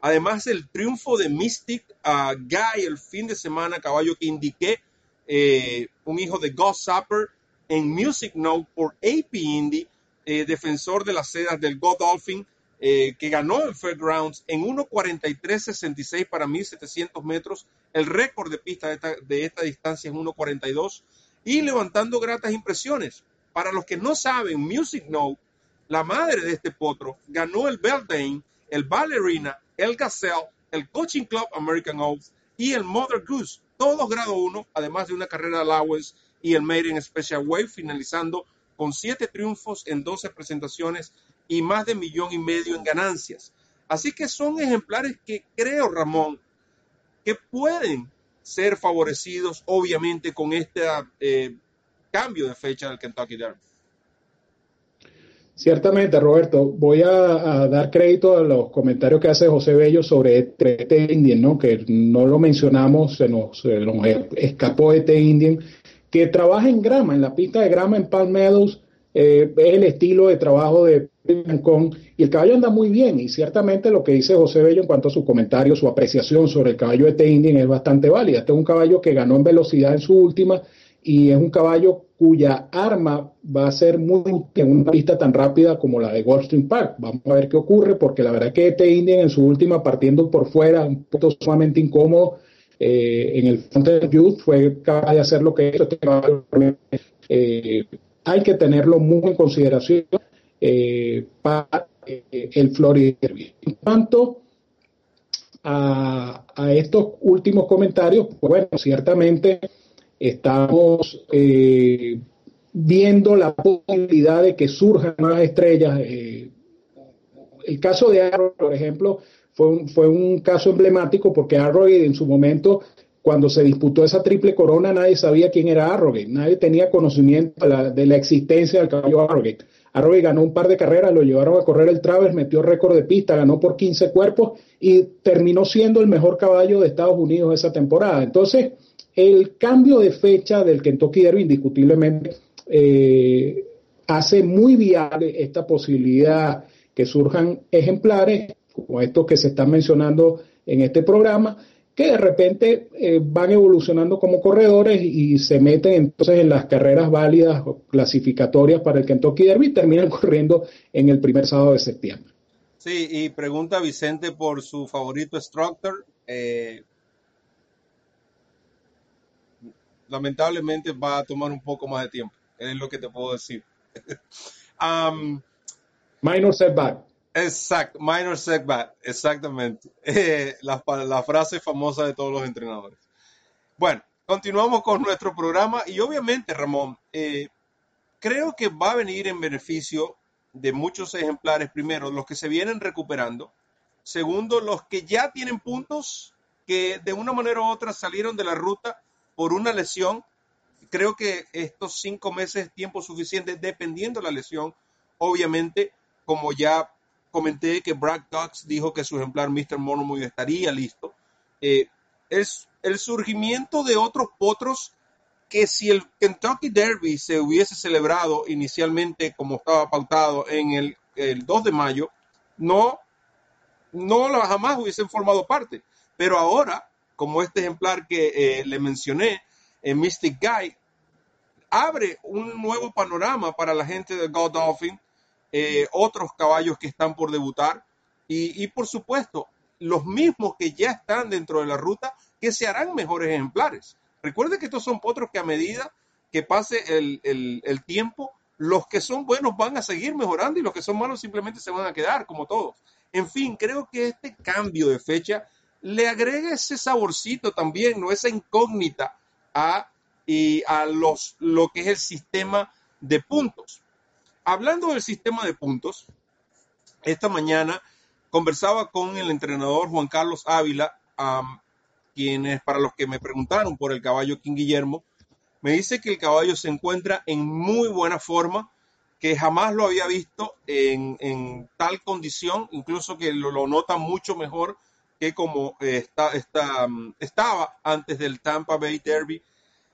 Además, el triunfo de Mystic Guy el fin de semana, caballo que indiqué, eh, un hijo de Gus Sapper en Music Note por AP Indy, eh, defensor de las sedas del Godolphin, eh, que ganó en Fairgrounds en 1.43.66 para 1.700 metros. El récord de pista de esta, de esta distancia es 1.42 y levantando gratas impresiones. Para los que no saben, Music Note, la madre de este potro, ganó el Beltane, el Ballerina, el Gazelle, el Coaching Club American Oaks y el Mother Goose, todos grado 1, además de una carrera allowance y el Made in Special Wave, finalizando con siete triunfos en 12 presentaciones y más de millón y medio en ganancias. Así que son ejemplares que creo, Ramón, que pueden ser favorecidos, obviamente, con esta eh, cambio de fecha del Kentucky Derby.
Ciertamente, Roberto, voy a, dar crédito a los comentarios que hace José Bello sobre este, este Indian, ¿no? que no lo mencionamos, se nos, escapó este Indian, que trabaja en grama, en la pista de grama en Palm Meadows, eh, es el estilo de trabajo de Kong, y el caballo anda muy bien, y ciertamente lo que dice José Bello en cuanto a su comentario, su apreciación sobre el caballo de Indian es bastante válida. Este es un caballo que ganó en velocidad en su última, y es un caballo cuya arma va a ser muy en una pista tan rápida como la de Goldstream Park. Vamos a ver qué ocurre, porque la verdad que este Indian en su última partiendo por fuera, un poco sumamente incómodo, eh, en el front youth fue capaz de hacer lo que hizo este. Eh, hay que tenerlo muy en consideración eh, para el Florida Derby. En cuanto a, a estos últimos comentarios, pues bueno, ciertamente Estamos eh, viendo la posibilidad de que surjan nuevas estrellas. Eh, el caso de Arrow, por ejemplo, fue un, fue un caso emblemático porque Arrow en su momento, cuando se disputó esa triple corona, nadie sabía quién era Arrogate, nadie tenía conocimiento de la, existencia del caballo Arrogate. Arrogate ganó un par de carreras, lo llevaron a correr el Travers, metió récord de pista, ganó por 15 cuerpos y terminó siendo el mejor caballo de Estados Unidos esa temporada. Entonces, el cambio de fecha del Kentucky Derby indiscutiblemente eh, hace muy viable esta posibilidad que surjan ejemplares como estos que se están mencionando en este programa, que de repente eh, van evolucionando como corredores y se meten entonces en las carreras válidas o clasificatorias para el Kentucky Derby y terminan corriendo en el primer sábado de septiembre.
Sí, y pregunta Vicente por su favorito Structor. Eh, lamentablemente va a tomar un poco más de tiempo. Es lo que te puedo decir.
Minor setback.
Exacto, minor setback, exactamente. Eh, la, frase famosa de todos los entrenadores. Bueno, continuamos con nuestro programa y obviamente, Ramón, eh, creo que va a venir en beneficio de muchos ejemplares. Primero, los que se vienen recuperando. Segundo, los que ya tienen puntos que de una manera u otra salieron de la ruta por una lesión. Creo que estos cinco meses es tiempo suficiente, dependiendo de la lesión. Obviamente, como ya comenté que Brad Cox dijo que su ejemplar Mr. Monomoy estaría listo. Eh, es el surgimiento de otros potros que si el Kentucky Derby se hubiese celebrado inicialmente como estaba pautado en el, 2 de mayo, no, no jamás hubiesen formado parte. Pero ahora, como este ejemplar que eh, le mencioné, en Mystic Guy, abre un nuevo panorama para la gente de Godolphin, eh, otros caballos que están por debutar y, por supuesto los mismos que ya están dentro de la ruta que se harán mejores ejemplares. Recuerde que estos son potros que a medida que pase el, tiempo, los que son buenos van a seguir mejorando y los que son malos simplemente se van a quedar como todos. En fin, creo que este cambio de fecha le agrega ese saborcito también, ¿no? Esa incógnita a, a los, lo que es el sistema de puntos. Hablando del sistema de puntos, esta mañana conversaba con el entrenador Juan Carlos Ávila, quienes, para los que me preguntaron por el caballo King Guillermo, me dice que el caballo se encuentra en muy buena forma, que jamás lo había visto en, tal condición, incluso que lo, nota mucho mejor que como está, está, estaba antes del Tampa Bay Derby.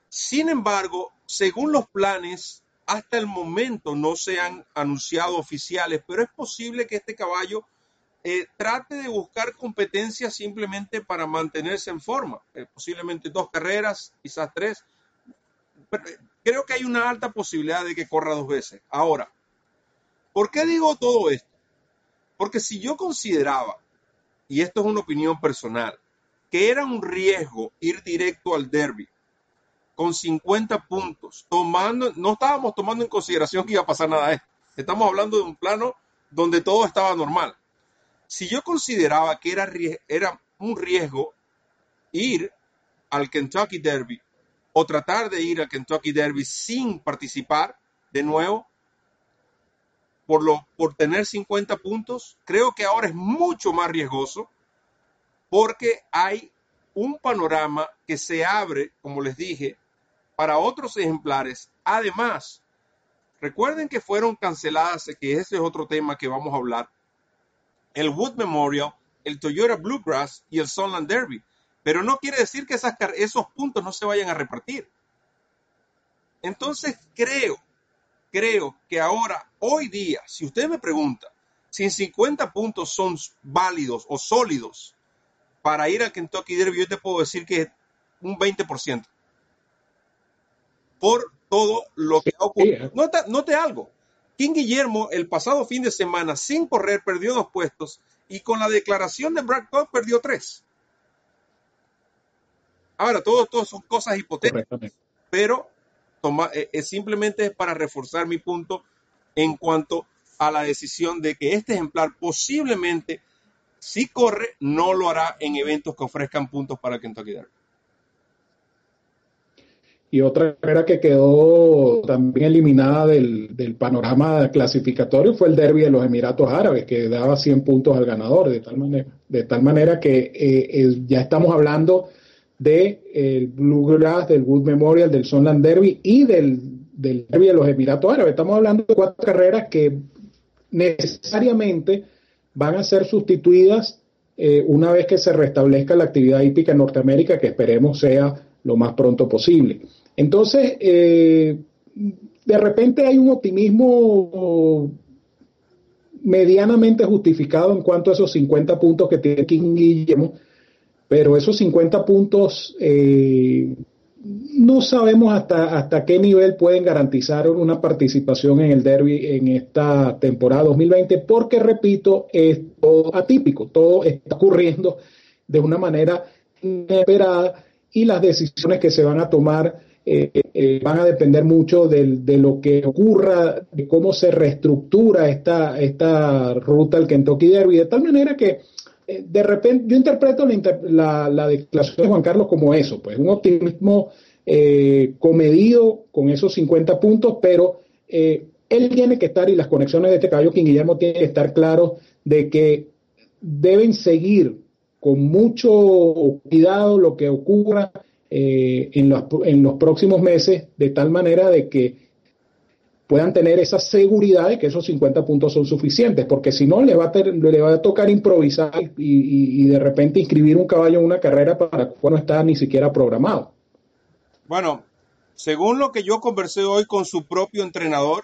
Sin embargo, según los planes, hasta el momento no se han anunciado oficiales, pero es posible que este caballo eh, trate de buscar competencia simplemente para mantenerse en forma. Eh, posiblemente dos carreras, quizás tres. Pero, eh, creo que hay una alta posibilidad de que corra dos veces. Ahora, ¿por qué digo todo esto? Porque si yo consideraba, y esto es una opinión personal, que era un riesgo ir directo al derby con 50 puntos, tomando, no estábamos tomando en consideración que iba a pasar nada de esto. Estamos hablando de un plano donde todo estaba normal si yo consideraba que era, era un riesgo ir al Kentucky Derby o tratar de ir al Kentucky Derby sin participar de nuevo por, lo, por tener 50 puntos, creo que ahora es mucho más riesgoso porque hay un panorama que se abre, como les dije, para otros ejemplares. Además, recuerden que fueron canceladas, que ese es otro tema que vamos a hablar, el Wood Memorial, el Toyota Bluegrass y el Sunland Derby. Pero no quiere decir que esos puntos no se vayan a repartir. Entonces creo, creo que ahora, hoy día, si usted me pregunta si 50 puntos son válidos o sólidos para ir al Kentucky Derby, yo te puedo decir que un 20%. Por todo lo que ha ocurrido. note algo. King Guillermo el pasado fin de semana sin correr perdió dos puestos y con la declaración de Brad Cox perdió tres. Ahora, todo son cosas hipotéticas, pero toma, eh, es simplemente para reforzar mi punto en cuanto a la decisión de que este ejemplar posiblemente, si corre, no lo hará en eventos que ofrezcan puntos para Kentucky Derby.
Y otra carrera que quedó también eliminada del, panorama clasificatorio fue el derby de los Emiratos Árabes, que daba 100 puntos al ganador, de tal manera, de tal manera que eh, ya estamos hablando del de, Bluegrass, del Wood Memorial, del Sunland Derby y del, del Derby de los Emiratos Árabes. Estamos hablando de cuatro carreras que necesariamente van a ser sustituidas eh, una vez que se restablezca la actividad hípica en Norteamérica, que esperemos sea lo más pronto posible. Entonces, eh, de repente hay un optimismo medianamente justificado en cuanto a esos 50 puntos que tiene King Guillermo, pero esos 50 puntos eh, no sabemos hasta, hasta qué nivel pueden garantizar una participación en el derby en esta temporada 2020, porque repito, es todo atípico, todo está ocurriendo de una manera inesperada y las decisiones que se van a tomar eh, eh, van a depender mucho de, de, lo que ocurra, de cómo se reestructura esta, esta ruta al Kentucky Derby, de tal manera que eh, de repente yo interpreto la, la, declaración de Juan Carlos como eso, pues un optimismo comedido con esos 50 puntos, pero él tiene que estar, y las conexiones de este caballo King Guillermo tienen que estar claros de que deben seguir con mucho cuidado lo que ocurra eh, en, los, en los próximos meses, de tal manera de que puedan tener esa seguridad de que esos 50 puntos son suficientes, porque si no, le va a, va a tocar improvisar y, de repente inscribir un caballo en una carrera para cuando no está ni siquiera programado.
Bueno, según lo que yo conversé hoy con su propio entrenador,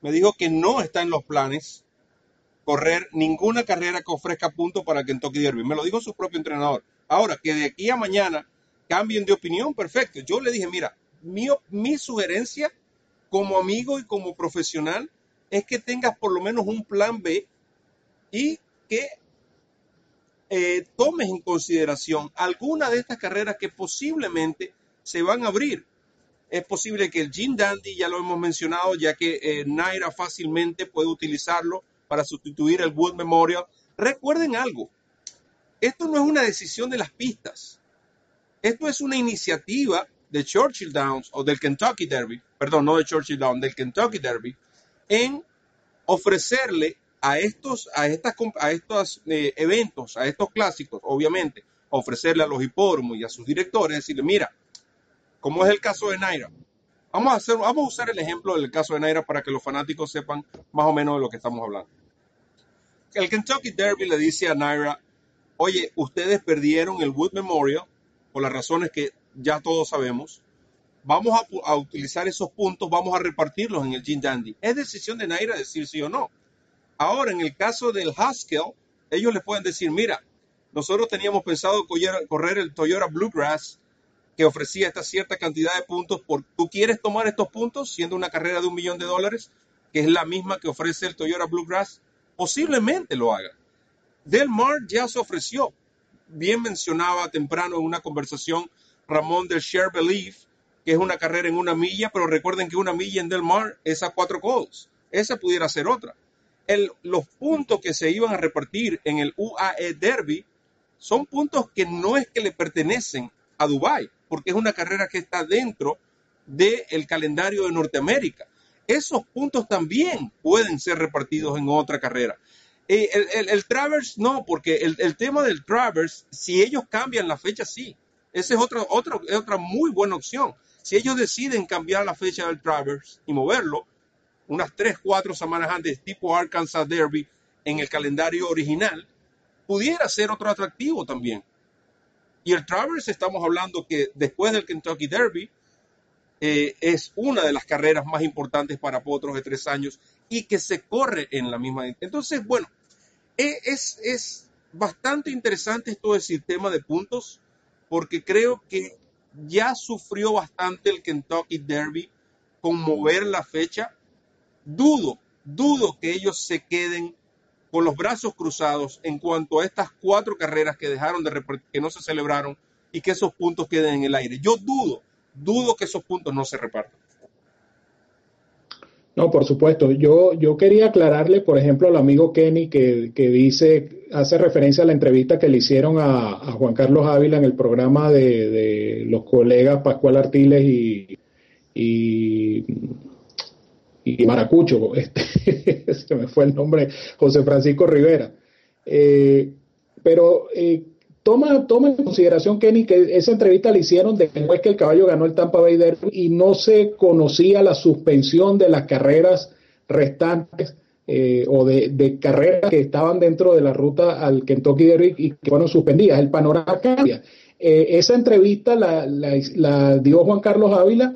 me dijo que no está en los planes correr ninguna carrera que ofrezca puntos para Kentucky Derby. Me lo dijo su propio entrenador. Ahora, que de aquí a mañana cambien de opinión, perfecto. Yo le dije, mira, mi, mi sugerencia como amigo y como profesional es que tengas por lo menos un plan B y que eh, tomes en consideración alguna de estas carreras que posiblemente se van a abrir. Es posible que el Gin Dandy, ya lo hemos mencionado, ya que eh, Naira fácilmente puede utilizarlo para sustituir el Wood Memorial. Recuerden algo, esto no es una decisión de las pistas. Esto es una iniciativa de Churchill Downs o del Kentucky Derby, perdón, no de Churchill Downs, del Kentucky Derby, en ofrecerle a estos, a estas, a estos eh, eventos, a estos clásicos, obviamente, ofrecerle a los hipódromos y a sus directores, decirle, mira, como es el caso de Naira, vamos a hacer, vamos a usar el ejemplo del caso de Naira para que los fanáticos sepan más o menos de lo que estamos hablando. El Kentucky Derby le dice a Naira, oye, ustedes perdieron el Wood Memorial, por las razones que ya todos sabemos, vamos a, utilizar esos puntos, vamos a repartirlos en el Gin Dandy. Es decisión de Naira decir sí o no. Ahora, en el caso del Haskell, ellos les pueden decir, mira, nosotros teníamos pensado correr el Toyota Bluegrass que ofrecía esta cierta cantidad de puntos. Por, ¿Tú quieres tomar estos puntos siendo una carrera de un millón de dólares, que es la misma que ofrece el Toyota Bluegrass? Posiblemente lo haga. Del Mar ya se ofreció bien mencionaba temprano en una conversación Ramón del Share Belief, que es una carrera en una milla, pero recuerden que una milla en Del Mar es a cuatro goals. Esa pudiera ser otra. Los puntos que se iban a repartir en el UAE Derby son puntos que no es que le pertenecen a Dubai, porque es una carrera que está dentro del calendario de Norteamérica. Esos puntos también pueden ser repartidos en otra carrera. Eh, el, el, Travers no, porque el, tema del Travers, si ellos cambian la fecha, sí. Esa es otra, otra, otra muy buena opción. Si ellos deciden cambiar la fecha del Travers y moverlo unas 3, 4 semanas antes, tipo Arkansas Derby, en el calendario original, pudiera ser otro atractivo también. Y el Travers, estamos hablando que después del Kentucky Derby, eh, es una de las carreras más importantes para potros de tres años y que se corre en la misma. Entonces, bueno, es, es bastante interesante esto del sistema de puntos, porque creo que ya sufrió bastante el Kentucky Derby con mover la fecha. Dudo, dudo que ellos se queden con los brazos cruzados en cuanto a estas cuatro carreras que dejaron de que no se celebraron y que esos puntos queden en el aire. Yo dudo, dudo que esos puntos no se repartan.
No, por supuesto. Yo, yo quería aclararle, por ejemplo, al amigo Kenny que, dice, hace referencia a la entrevista que le hicieron a, Juan Carlos Ávila en el programa de, los colegas Pascual Artiles y, y, Maracucho, este, se me fue el nombre, José Francisco Rivera. Eh, pero eh, Toma, toma en consideración, Kenny, que esa entrevista la hicieron después que el caballo ganó el Tampa Bay Derby y no se conocía la suspensión de las carreras restantes eh, o de, carreras que estaban dentro de la ruta al Kentucky Derby y que fueron suspendidas. El panorama cambia. Eh, esa entrevista la, dio Juan Carlos Ávila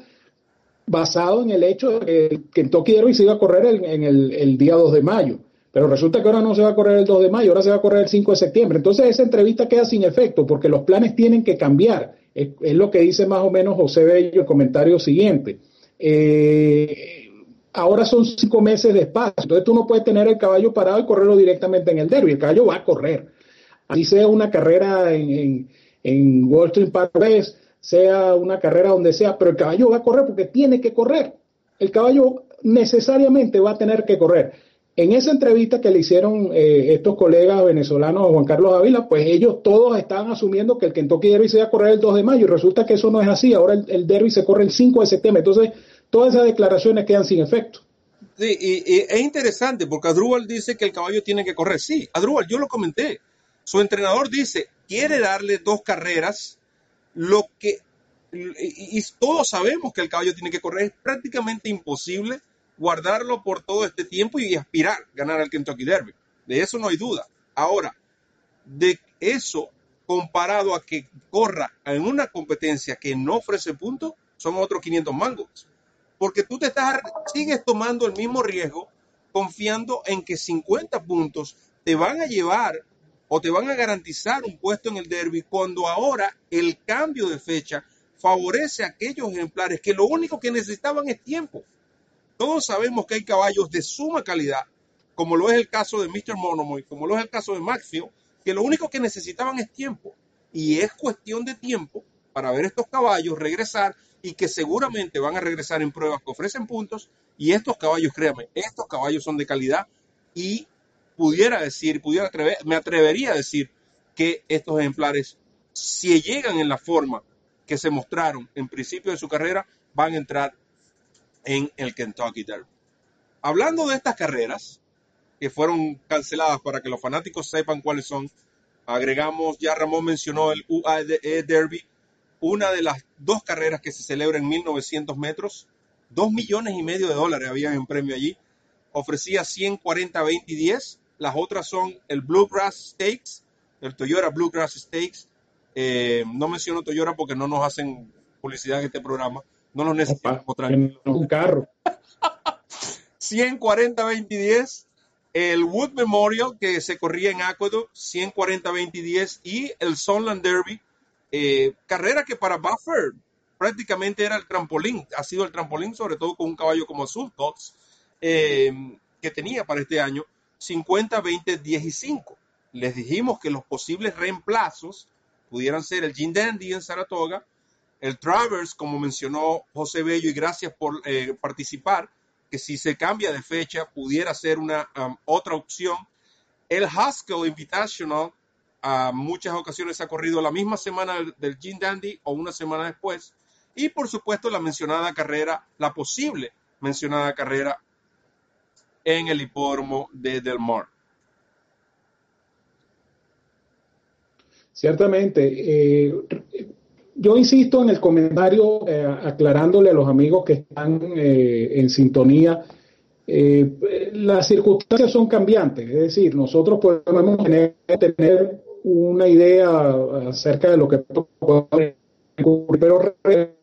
basado en el hecho de que Kentucky Derby se iba a correr en, el, el día 2 de mayo. Pero resulta que ahora no se va a correr el 2 de mayo, ahora se va a correr el 5 de septiembre. Entonces esa entrevista queda sin efecto porque los planes tienen que cambiar. Es, lo que dice más o menos José Bello el comentario siguiente. Eh, ahora son cinco meses de espacio. Entonces tú no puedes tener el caballo parado y correrlo directamente en el derby. El caballo va a correr. Así sea una carrera en, en, Wall Street Park sea una carrera donde sea, pero el caballo va a correr porque tiene que correr. El caballo necesariamente va a tener que correr. En esa entrevista que le hicieron eh, estos colegas venezolanos a Juan Carlos Ávila, pues ellos todos estaban asumiendo que el Kentucky Derby se iba a correr el 2 de mayo y resulta que eso no es así. Ahora el, Derby se corre el 5 de septiembre. Entonces, todas esas declaraciones quedan sin efecto.
Sí, y, es interesante porque Adrúbal dice que el caballo tiene que correr. Sí, Adrúbal, yo lo comenté. Su entrenador dice, quiere darle dos carreras, lo que, y todos sabemos que el caballo tiene que correr, es prácticamente imposible guardarlo por todo este tiempo y aspirar a ganar el Kentucky Derby. De eso no hay duda. Ahora, de eso comparado a que corra en una competencia que no ofrece puntos, son otros 500 mangos. Porque tú te estás, sigues tomando el mismo riesgo confiando en que 50 puntos te van a llevar o te van a garantizar un puesto en el derby cuando ahora el cambio de fecha favorece a aquellos ejemplares que lo único que necesitaban es tiempo. Todos sabemos que hay caballos de suma calidad, como lo es el caso de Mr. Monomoy, como lo es el caso de Maxfield, que lo único que necesitaban es tiempo. Y es cuestión de tiempo para ver estos caballos regresar y que seguramente van a regresar en pruebas que ofrecen puntos. Y estos caballos, créanme, estos caballos son de calidad y pudiera decir, pudiera atrever, me atrevería a decir que estos ejemplares, si llegan en la forma que se mostraron en principio de su carrera, van a entrar en el Kentucky Derby. Hablando de estas carreras que fueron canceladas para que los fanáticos sepan cuáles son, agregamos, ya Ramón mencionó el UAE Derby, una de las dos carreras que se celebra en 1900 metros, dos millones y medio de dólares había en premio allí, ofrecía 140, 20 y 10, las otras son el Bluegrass Stakes, el Toyota Bluegrass Stakes, eh, no menciono Toyota porque no nos hacen publicidad en este programa, no lo necesitamos,
Un carro.
140, 20 10. El Wood Memorial que se corría en Aqueduct, 140, 20 10. Y el Sunland Derby, eh, carrera que para Buffer prácticamente era el trampolín. Ha sido el trampolín, sobre todo con un caballo como Azul eh, que tenía para este año 50, 20, 10 y 5. Les dijimos que los posibles reemplazos pudieran ser el Jim Dandy en Saratoga, el Travers, como mencionó José Bello, y gracias por eh, participar, que si se cambia de fecha pudiera ser una otra opción. El Haskell Invitational a muchas ocasiones ha corrido la misma semana del, del Gin Dandy o una semana después. Y por supuesto la mencionada carrera, la posible mencionada carrera en el hipódromo de Del Mar.
Ciertamente. Eh, yo insisto en el comentario eh, aclarándole a los amigos que están eh, en sintonía. Eh, las circunstancias son cambiantes, es decir, nosotros podemos tener, tener una idea acerca de lo que puede ocurrir, pero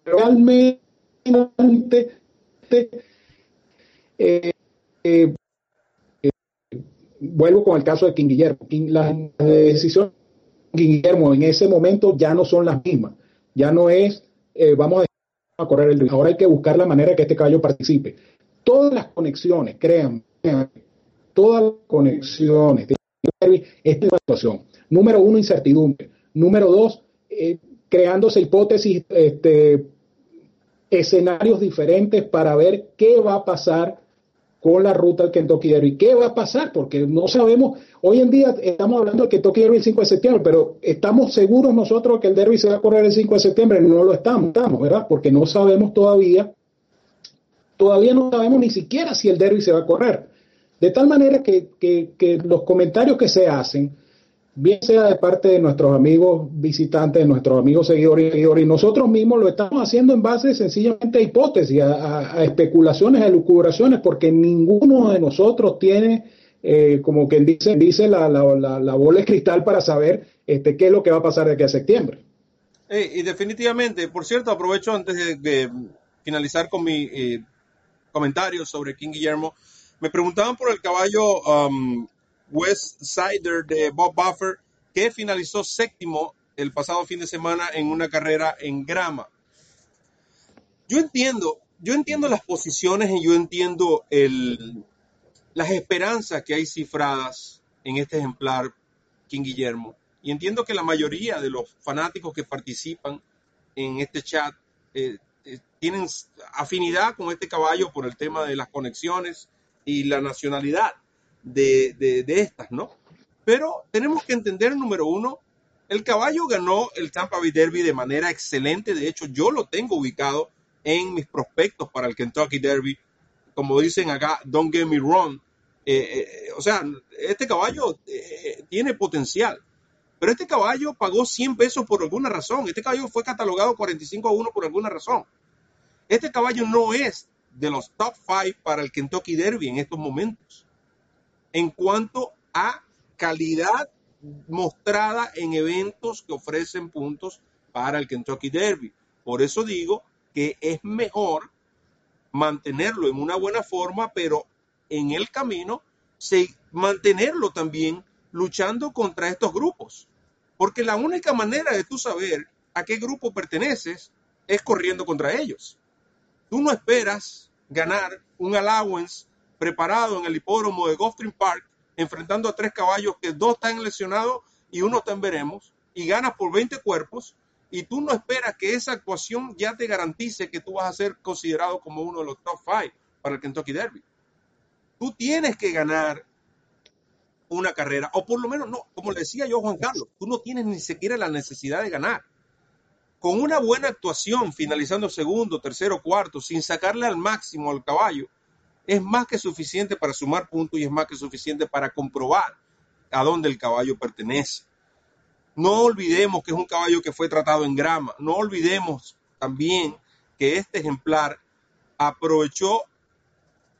realmente vuelvo con el caso de King Guillermo. las decisiones de King Guillermo en ese momento ya no son las mismas. Ya no es, eh, vamos a correr el Ahora hay que buscar la manera de que este caballo participe. Todas las conexiones, créanme, todas las conexiones. Esta es situación. Número uno, incertidumbre. Número dos, eh, creándose hipótesis, este, escenarios diferentes para ver qué va a pasar con la ruta del Kentucky Derby. ¿Qué va a pasar? Porque no sabemos, hoy en día estamos hablando del Kentucky Derby el 5 de septiembre, pero estamos seguros nosotros que el Derby se va a correr el 5 de septiembre, no lo estamos, estamos, ¿verdad? Porque no sabemos todavía, todavía no sabemos ni siquiera si el Derby se va a correr. De tal manera que, que los comentarios que se hacen bien sea de parte de nuestros amigos visitantes, de nuestros amigos seguidores, y nosotros mismos lo estamos haciendo en base sencillamente a hipótesis, a, especulaciones, a elucubraciones, porque ninguno de nosotros tiene, eh, como quien dice, dice la, la, bola de cristal para saber este, qué es lo que va a pasar de aquí a septiembre.
y definitivamente, por cierto, aprovecho antes de, finalizar con mi eh, comentario sobre King Guillermo. Me preguntaban por el caballo um, West Sider de Bob Buffer, que finalizó séptimo el pasado fin de semana en una carrera en grama. Yo entiendo, yo entiendo las posiciones y yo entiendo el, las esperanzas que hay cifradas en este ejemplar King Guillermo. Y entiendo que la mayoría de los fanáticos que participan en este chat eh, eh, tienen afinidad con este caballo por el tema de las conexiones y la nacionalidad de, estas, ¿no? Pero tenemos que entender, número uno, el caballo ganó el Tampa Bay Derby de manera excelente. De hecho, yo lo tengo ubicado en mis prospectos para el Kentucky Derby. Como dicen acá, don't get me wrong. Eh, eh, o sea, este caballo eh, tiene potencial. Pero este caballo pagó 100 pesos por alguna razón. Este caballo fue catalogado 45 a 1 por alguna razón. Este caballo no es de los top 5 para el Kentucky Derby en estos momentos. En cuanto a calidad mostrada en eventos que ofrecen puntos para el Kentucky Derby. Por eso digo que es mejor mantenerlo en una buena forma, pero en el camino mantenerlo también luchando contra estos grupos. Porque la única manera de tú saber a qué grupo perteneces es corriendo contra ellos. Tú no esperas ganar un allowance preparado en el hipódromo de Gulfstream Park enfrentando a tres caballos que dos están lesionados y uno está en veremos, y ganas por 20 cuerpos, y tú no esperas que esa actuación ya te garantice que tú vas a ser considerado como uno de los top five para el Kentucky Derby. Tú tienes que ganar una carrera, o por lo menos no, como le decía yo Juan Carlos, tú no tienes ni siquiera la necesidad de ganar. Con una buena actuación, finalizando segundo, tercero, cuarto, sin sacarle al máximo al caballo, es más que suficiente para sumar puntos y es más que suficiente para comprobar a dónde el caballo pertenece. No olvidemos que es un caballo que fue tratado en grama. No olvidemos también que este ejemplar aprovechó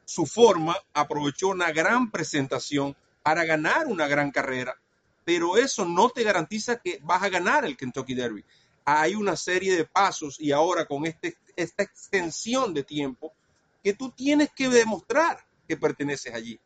su forma, aprovechó una gran presentación para ganar una gran carrera, pero eso no te garantiza que vas a ganar el Kentucky Derby. Hay una serie de pasos y ahora con este, esta extensión de tiempo que tú tienes que demostrar que perteneces allí.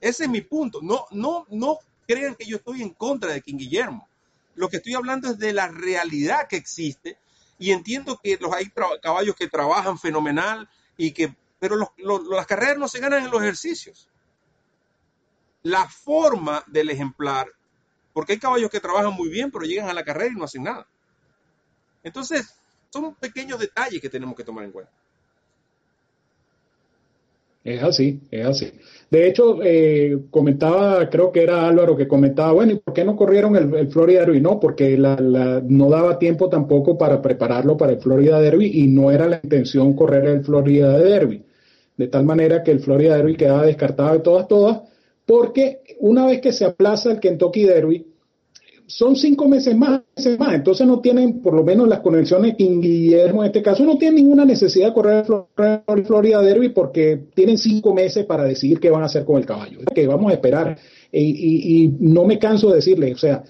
Ese es mi punto. No, no, no crean que yo estoy en contra de King Guillermo. Lo que estoy hablando es de la realidad que existe y entiendo que los hay caballos que trabajan fenomenal y que, pero las carreras no se ganan en los ejercicios. La forma del ejemplar, porque hay caballos que trabajan muy bien, pero llegan a la carrera y no hacen nada. Entonces, son pequeños detalles que tenemos que tomar en cuenta.
Es así, es así. De hecho, eh, comentaba, creo que era Álvaro que comentaba, bueno, ¿y por qué no corrieron el, Florida Derby? No, porque no daba tiempo tampoco para prepararlo para el Florida Derby y no era la intención correr el Florida Derby. De tal manera que el Florida Derby quedaba descartado de todas, todas, porque una vez que se aplaza el Kentucky Derby, son cinco meses más, entonces no tienen, por lo menos las conexiones King Guillermo en este caso, no tienen ninguna necesidad de correr el Florida Derby porque tienen cinco meses para decidir qué van a hacer con el caballo, que vamos a esperar. Y, no me canso de decirles, o sea,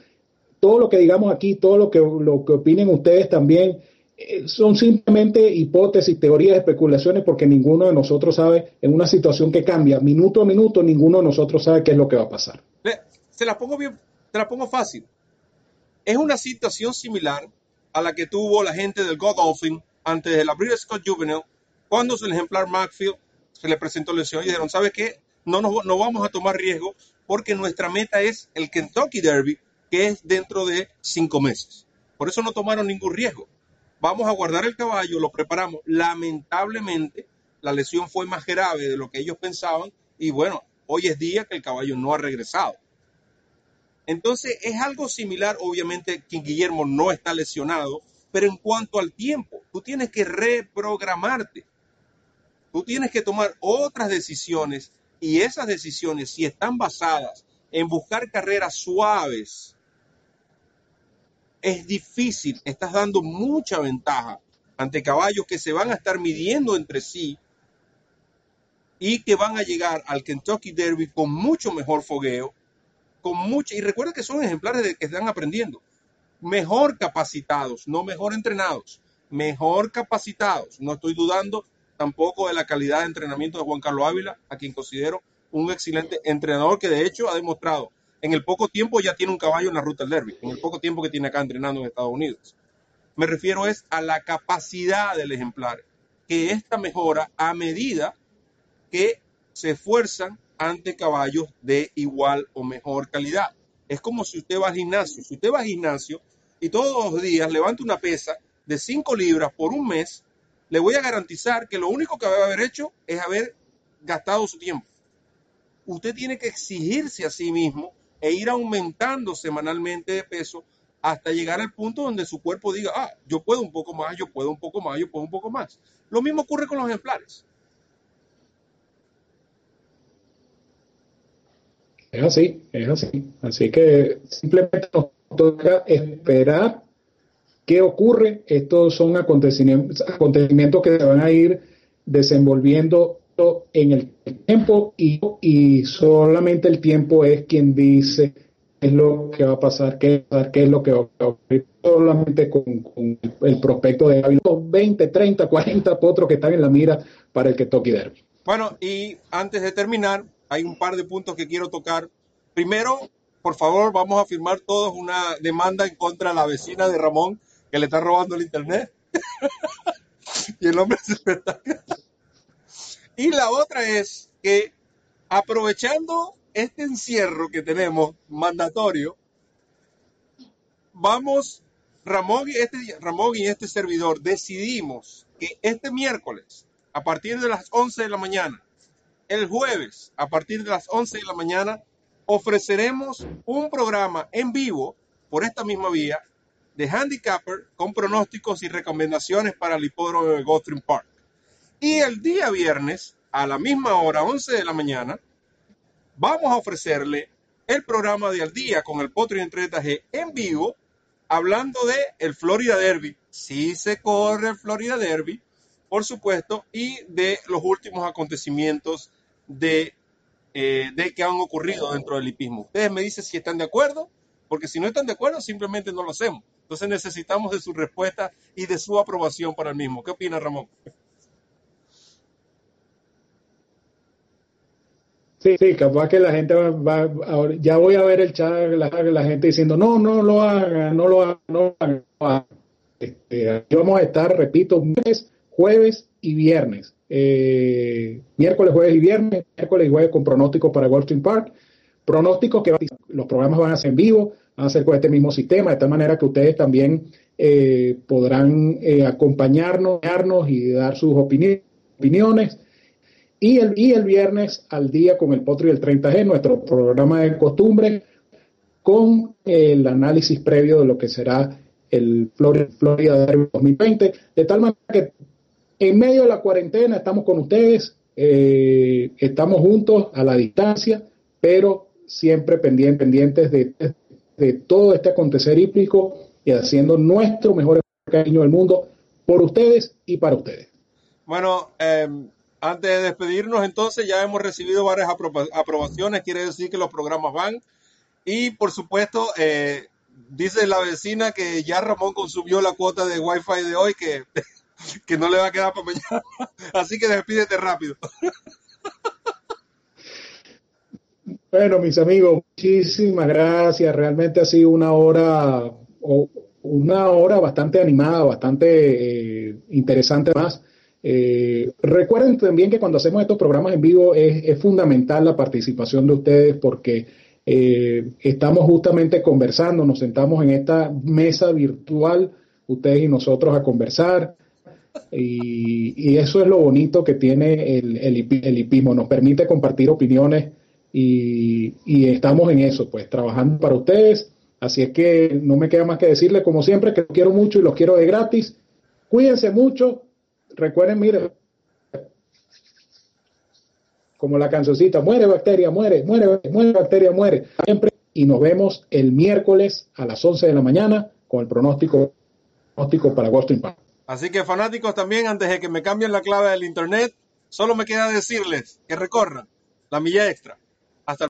todo lo que digamos aquí, todo lo que, lo que opinen ustedes también, eh, son simplemente hipótesis, teorías, especulaciones, porque ninguno de nosotros sabe, en una situación que cambia minuto a minuto, ninguno de nosotros sabe qué es lo que va a pasar.
Se la pongo bien, se la pongo fácil. Es una situación similar a la que tuvo la gente del Godolphin antes de la British Scott Juvenile, cuando su ejemplar Macfield se le presentó lesión y dijeron, ¿sabes qué? No, nos, no vamos a tomar riesgo porque nuestra meta es el Kentucky Derby, que es dentro de cinco meses. Por eso no tomaron ningún riesgo. Vamos a guardar el caballo, lo preparamos. Lamentablemente, la lesión fue más grave de lo que ellos pensaban y bueno, hoy es día que el caballo no ha regresado. Entonces es algo similar, obviamente que Guillermo no está lesionado, pero en cuanto al tiempo, tú tienes que reprogramarte. Tú tienes que tomar otras decisiones y esas decisiones, si están basadas en buscar carreras suaves, es difícil, estás dando mucha ventaja ante caballos que se van a estar midiendo entre sí y que van a llegar al Kentucky Derby con mucho mejor fogueo con mucha, y recuerda que son ejemplares de que están aprendiendo, mejor capacitados, no mejor entrenados, mejor capacitados. No estoy dudando tampoco de la calidad de entrenamiento de Juan Carlos Ávila, a quien considero un excelente entrenador que de hecho ha demostrado en el poco tiempo ya tiene un caballo en la ruta del derby, en el poco tiempo que tiene acá entrenando en Estados Unidos. Me refiero es a la capacidad del ejemplar, que esta mejora a medida que se esfuerzan ante caballos de igual o mejor calidad. Es como si usted va al gimnasio. Si usted va al gimnasio y todos los días levanta una pesa de 5 libras por un mes, le voy a garantizar que lo único que va a haber hecho es haber gastado su tiempo. Usted tiene que exigirse a sí mismo e ir aumentando semanalmente de peso hasta llegar al punto donde su cuerpo diga, ah, yo puedo un poco más, yo puedo un poco más, yo puedo un poco más. Lo mismo ocurre con los ejemplares.
Es así, es así. Así que simplemente nos toca esperar qué ocurre. Estos son acontecimientos, acontecimientos que se van a ir desenvolviendo en el tiempo y, y solamente el tiempo es quien dice qué es lo que va a pasar, qué, qué es lo que va a ocurrir solamente con, el prospecto de 20, 30, 40 potros que están en la mira para el que toque derby.
Bueno, y antes de terminar, hay un par de puntos que quiero tocar. Primero, por favor, vamos a firmar todos una demanda en contra de la vecina de Ramón que le está robando el internet. y el hombre se está y la otra es que aprovechando este encierro que tenemos mandatorio, vamos, Ramón y, este, Ramón y este servidor decidimos que este miércoles, a partir de las 11 de la mañana, el jueves, a partir de las 11 de la mañana, ofreceremos un programa en vivo por esta misma vía de handicapper con pronósticos y recomendaciones para el hipódromo de Gotham Park. Y el día viernes, a la misma hora, 11 de la mañana, vamos a ofrecerle el programa de al día con el Potro y 30G en vivo, hablando de el Florida Derby. Si se corre el Florida Derby, por supuesto, y de los últimos acontecimientos de, eh, de que han ocurrido dentro del hipismo. Ustedes me dicen si están de acuerdo, porque si no están de acuerdo, simplemente no lo hacemos. Entonces necesitamos de su respuesta y de su aprobación para el mismo. ¿Qué opina Ramón?
Sí, sí, capaz que la gente va, ya voy a ver el chat, la, gente diciendo, no, no lo hagan, no lo hagan, no lo hagan. Este, vamos a estar, repito, miércoles, jueves y viernes. Eh, miércoles, jueves y viernes, miércoles y jueves con pronósticos para Goldstream Park. Pronósticos que los programas van a ser en vivo, van a ser con este mismo sistema, de tal manera que ustedes también eh, podrán eh, acompañarnos y dar sus opiniones y el, y el viernes al día con el Potro y el 30G, nuestro programa de costumbre, con el análisis previo de lo que será el Florida Derby 2020, de tal manera que en medio de la cuarentena estamos con ustedes, eh, estamos juntos a la distancia, pero siempre pendientes, pendientes de, de todo este acontecer hípico y haciendo nuestro mejor cariño del mundo por ustedes y para ustedes.
Bueno, eh, antes de despedirnos, entonces, ya hemos recibido varias aprobaciones, quiere decir que los programas van. Y por supuesto, eh, dice la vecina que ya Ramón consumió la cuota de Wi-Fi de hoy, que, que no le va a quedar para mañana. Así que despídete rápido.
Bueno, mis amigos, muchísimas gracias. Realmente ha sido una hora, una hora bastante animada, bastante eh, interesante más. Eh, recuerden también que cuando hacemos estos programas en vivo es, fundamental la participación de ustedes porque eh, estamos justamente conversando, nos sentamos en esta mesa virtual, ustedes y nosotros a conversar. Y, eso es lo bonito que tiene el, el, hipismo, nos permite compartir opiniones y, estamos en eso, pues trabajando para ustedes. Así es que no me queda más que decirles, como siempre, que los quiero mucho y los quiero de gratis. Cuídense mucho, recuerden, mire, como la cancioncita, muere bacteria, muere, muere, muere bacteria, muere. Siempre. Y nos vemos el miércoles a las 11 de la mañana con el pronóstico, pronóstico para Boston Park.
Así que fanáticos también, antes de que me cambien la clave del internet, solo me queda decirles que recorran la milla extra. Hasta